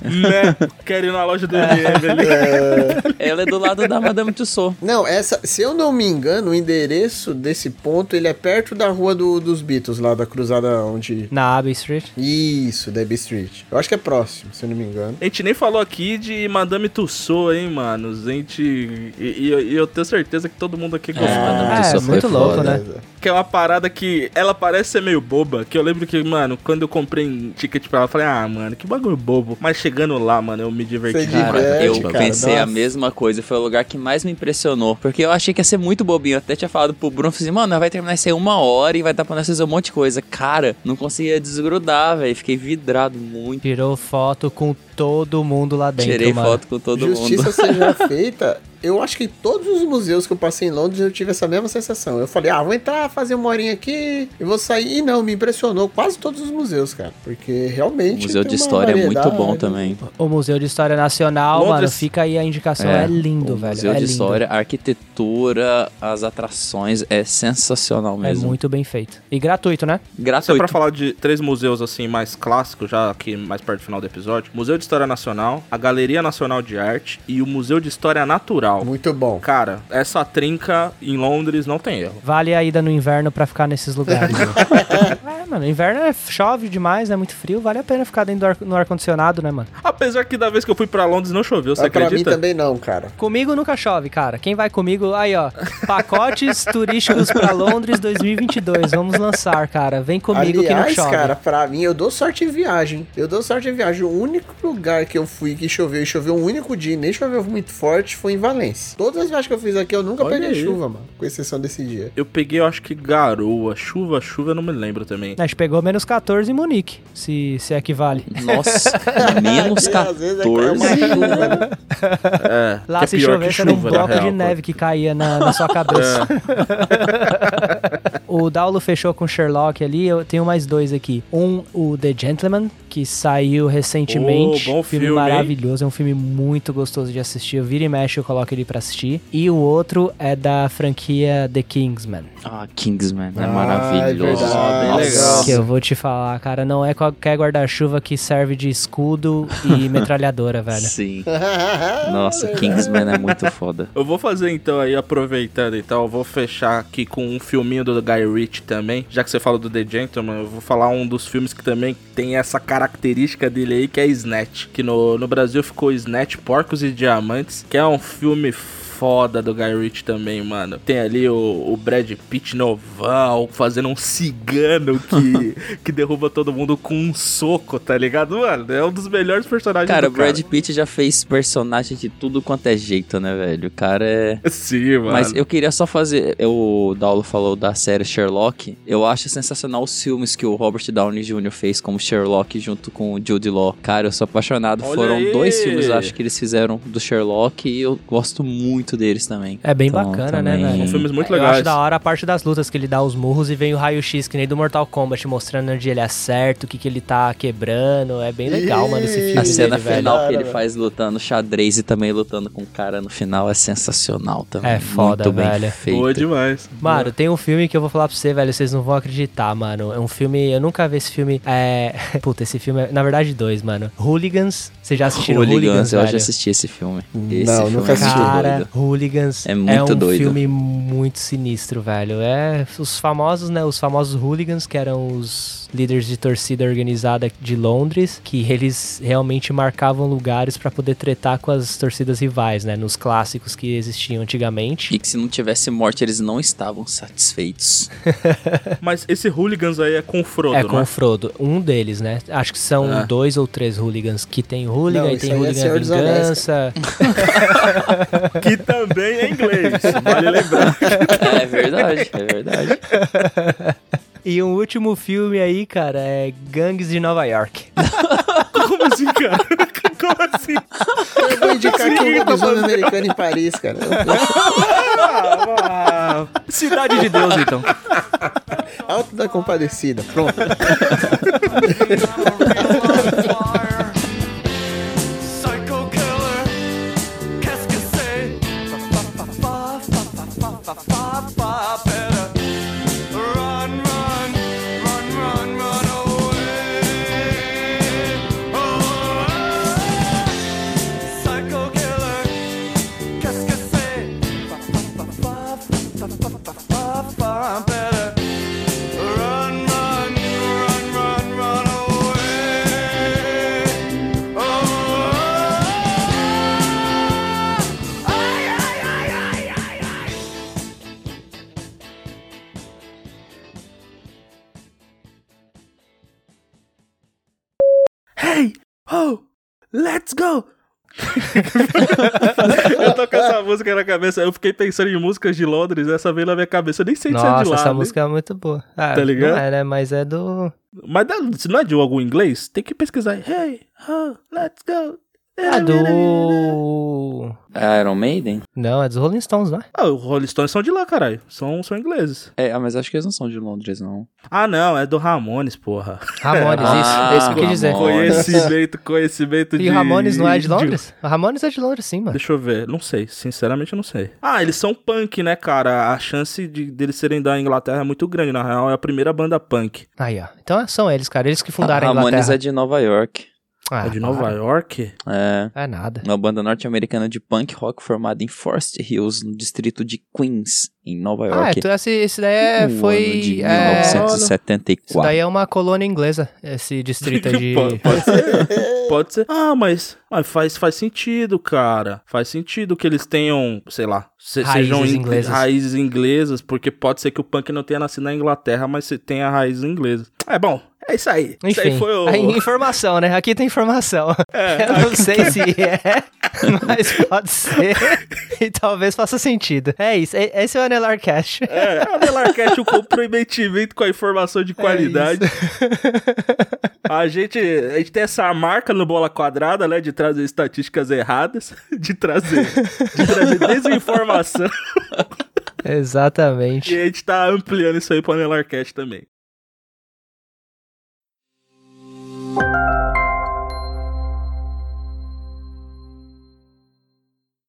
né? Quero ir na loja do MM ali. Ela é do lado da Madame Tussauds. Não, essa, se eu não me engano, o endereço desse ponto, ele é perto da rua do- dos Beatles, lá da cruzada onde... Na Abbey Street. Isso, da Abbey Street. Eu acho que é próximo, se eu não me engano. A gente nem falou aqui de Madame Tussauds, hein, mano? A gente... E, e eu- e eu tenho certeza que todo mundo aqui gosta. Madame É, Tussauds foi muito louco, né? Beleza. Que é uma parada que ela parece ser meio boba. Que eu lembro que, mano, quando eu comprei um ticket pra ela, eu falei, ah, mano, que bagulho bobo. Mas chegando lá, mano, eu me diverti. Você Cara, diverte, eu cara, pensei a nossa. mesma coisa. Foi o lugar que mais me impressionou. Porque eu achei que ia ser muito bobinho. Eu até tinha falado pro Bruno, falei assim, mano, vai terminar isso aí uma hora e vai dar pra nós fazer um monte de coisa. Cara, não conseguia desgrudar, velho. Fiquei vidrado muito. Tirou foto com todo mundo lá dentro, Tirei mano. foto com todo Justiça mundo. <laughs> seja feita. Eu acho que todos os museus que eu passei em Londres eu tive essa mesma sensação. Eu falei, ah, vou entrar, fazer uma horinha aqui e vou sair. E não, me impressionou quase todos os museus, cara. Porque realmente. O Museu tem de uma História é muito bom também. O Museu de História Nacional, Londres- mano, fica aí a indicação. É, lindo, o velho. Museu é de lindo. História, a arquitetura, as atrações, é sensacional É mesmo. muito bem feito. E gratuito, né? Só Gratuito. pra falar de três museus assim mais clássicos, já aqui mais perto do final do episódio: Museu de História Nacional, a Galeria Nacional de Arte e o Museu de História Natural. Muito bom. Cara, essa trinca em Londres não tem erro. Vale a ida no inverno pra ficar nesses lugares. né? <laughs> é, mano, inverno é chove demais, é muito frio, vale a pena ficar dentro do ar- no ar-condicionado, né, mano? Apesar que da vez que eu fui pra Londres não choveu, você Mas pra mim acredita? também não, cara. Comigo nunca chove, cara. Quem vai comigo, aí ó, pacotes <laughs> turísticos pra Londres 2022, vamos lançar, cara. Vem comigo que não Aliás, chove. cara, pra mim, eu dou sorte em viagem. Eu dou sorte em viagem. O único lugar que eu fui que choveu e choveu um único dia e nem choveu muito forte foi em Valência. Todas as viagens que eu fiz aqui, eu nunca Olha peguei aí. chuva, mano. Com exceção desse dia. Eu peguei, eu acho que garoa, chuva, chuva, eu não me lembro também. A gente pegou menos 14 em Munique, se, se equivale. Nossa, <laughs> menos E <laughs> às vezes é 14. uma chuva, né? É, Lá que é se chovesse que era um bloco de real, neve que caía na, na sua cabeça. <laughs> o Daulo fechou com Sherlock ali, eu tenho mais dois aqui. Um, o The Gentleman, que saiu recentemente. Oh, bom filme, filme, hein? maravilhoso, é um filme muito gostoso de assistir. Eu viro e mexe, eu coloco ele pra assistir. E o outro é da franquia The Kingsman. Ah, Kingsman, é Ah, maravilhoso. é verdade. bem Nossa. legal. Que eu vou te falar, cara, não é qualquer guarda-chuva que serve de escudo e <laughs> metralhadora, velho. Sim. Nossa, Kingsman é muito foda. Eu vou fazer então aí, aproveitando então, eu vou fechar aqui com um filminho do Guy Ritchie também. Já que você falou do The Gentleman, eu vou falar um dos filmes que também tem essa característica dele aí, que é Snatch. Que no, no Brasil ficou Snatch, Porcos e Diamantes, que é um filme foda do Guy Ritchie também, mano. Tem ali o, o Brad Pitt novão, fazendo um cigano que, <laughs> que derruba todo mundo com um soco, tá ligado, mano? É um dos melhores personagens Cara, o do cara. Brad Pitt já fez personagem de tudo quanto é jeito, né, velho? O cara é. Sim, mano. Mas eu queria só fazer. O Daulo falou da série Sherlock. Eu acho sensacional os filmes que o Robert Downey Jr. fez como Sherlock junto com o Jude Law. Cara, eu sou apaixonado. Olha Foram aí! dois filmes, acho que eles fizeram do Sherlock e eu gosto muito deles também. É bem Então, bacana, né, também- velho? São filmes muito Eu legais. acho da hora a parte das lutas, que ele dá os murros e vem o raio-x, que nem do Mortal Kombat, mostrando onde ele acerta, o que, que ele tá quebrando. É bem legal, mano, esse filme A cena dele, velho. final que ele faz lutando xadrez e também lutando com o cara no final é sensacional também. É foda, Muito bem velho. feito. Boa demais. Mano, tem um filme que eu vou falar pra você, velho, vocês não vão acreditar, mano. É um filme, eu nunca vi esse filme. É. <laughs> Puta, esse filme é, na verdade, dois, mano. Hooligans. Vocês já assistiram Hooligans? Hooligans, eu velho? já assisti esse filme. Não, Esse filme nunca é assisti. muito Cara. Hooligans É muito um doido. filme muito sinistro, velho. É os famosos, né? Os famosos hooligans, que eram os líderes de torcida organizada de Londres, que eles realmente marcavam lugares pra poder tretar com as torcidas rivais, né? Nos clássicos que existiam antigamente. E que se não tivesse morte, eles não estavam satisfeitos. <laughs> Mas esse hooligans aí é com o Frodo, É não com o Frodo, um deles, né? Acho que são É. dois ou três hooligans que tem hooligan Não, e tem é hooligan Anéis, vingança. <laughs> Que também é inglês, vale lembrar. é verdade, é verdade. <laughs> E um último filme aí, cara, é Gangues de Nova York. <laughs> Como assim, cara? <laughs> Como assim? Eu vou indicar aqui um lobisomem americano em Paris, cara. <laughs> Ah, Cidade de Deus, então. Alto da Compadecida. Pronto. Música na cabeça, eu fiquei pensando em músicas de Londres, essa veio na minha cabeça, eu nem sei se é de Nossa, lá. essa né? música é muito boa. Ah, Tá ligado? Não é, né? Mas é do. Mas se não é de algum inglês, tem que pesquisar. Hey, oh, let's go! Ah, do. É Iron Maiden? Não, é dos Rolling Stones, não é? Ah, os Rolling Stones são de lá, caralho. São, são ingleses. É, ah, mas acho que eles não são de Londres, não. Ah, não, é do Ramones, porra. Ramones, Ah, isso. É isso que eu quis dizer. Ramones. Conhecimento, conhecimento de... E o Ramones não é de Londres? O Ramones é de Londres, sim, mano. Deixa eu ver, não sei, sinceramente eu não sei. Ah, eles são punk, né, cara? A chance de deles serem da Inglaterra é muito grande, na real, é a primeira banda punk. Aí, ó. Então são eles, cara. Eles que fundaram a Ramones Inglaterra. é de Nova York. Ah, é de Nova para. York? É. É nada. Uma banda norte-americana de punk rock formada em Forest Hills, no distrito de Queens, em Nova Ah, York. então esse, esse daí é, no foi. ano de é, 1974. isso daí é uma colônia inglesa, esse distrito de. <laughs> Pode, pode ser. pode ser. Ah, mas, mas faz, faz sentido, cara. Faz sentido que eles tenham, sei lá, se- Raízes sejam in- inglesas. raízes inglesas, porque pode ser que o punk não tenha nascido na Inglaterra, mas se tenha raízes inglesas. É bom, é isso aí. isso aí Enfim, foi o. informação, né? Aqui tem informação. É, <laughs> Eu não sei se é, <laughs> mas pode ser. e talvez faça sentido. É isso. e- Esse é o Anelarcast. É, a Melarcast, um comprometimento com a informação de qualidade. <laughs> A gente, a gente tem essa marca no Bola Quadrada, né? De trazer estatísticas erradas, de trazer, de trazer desinformação. Exatamente. E a gente tá ampliando isso aí pro Anelarcast também.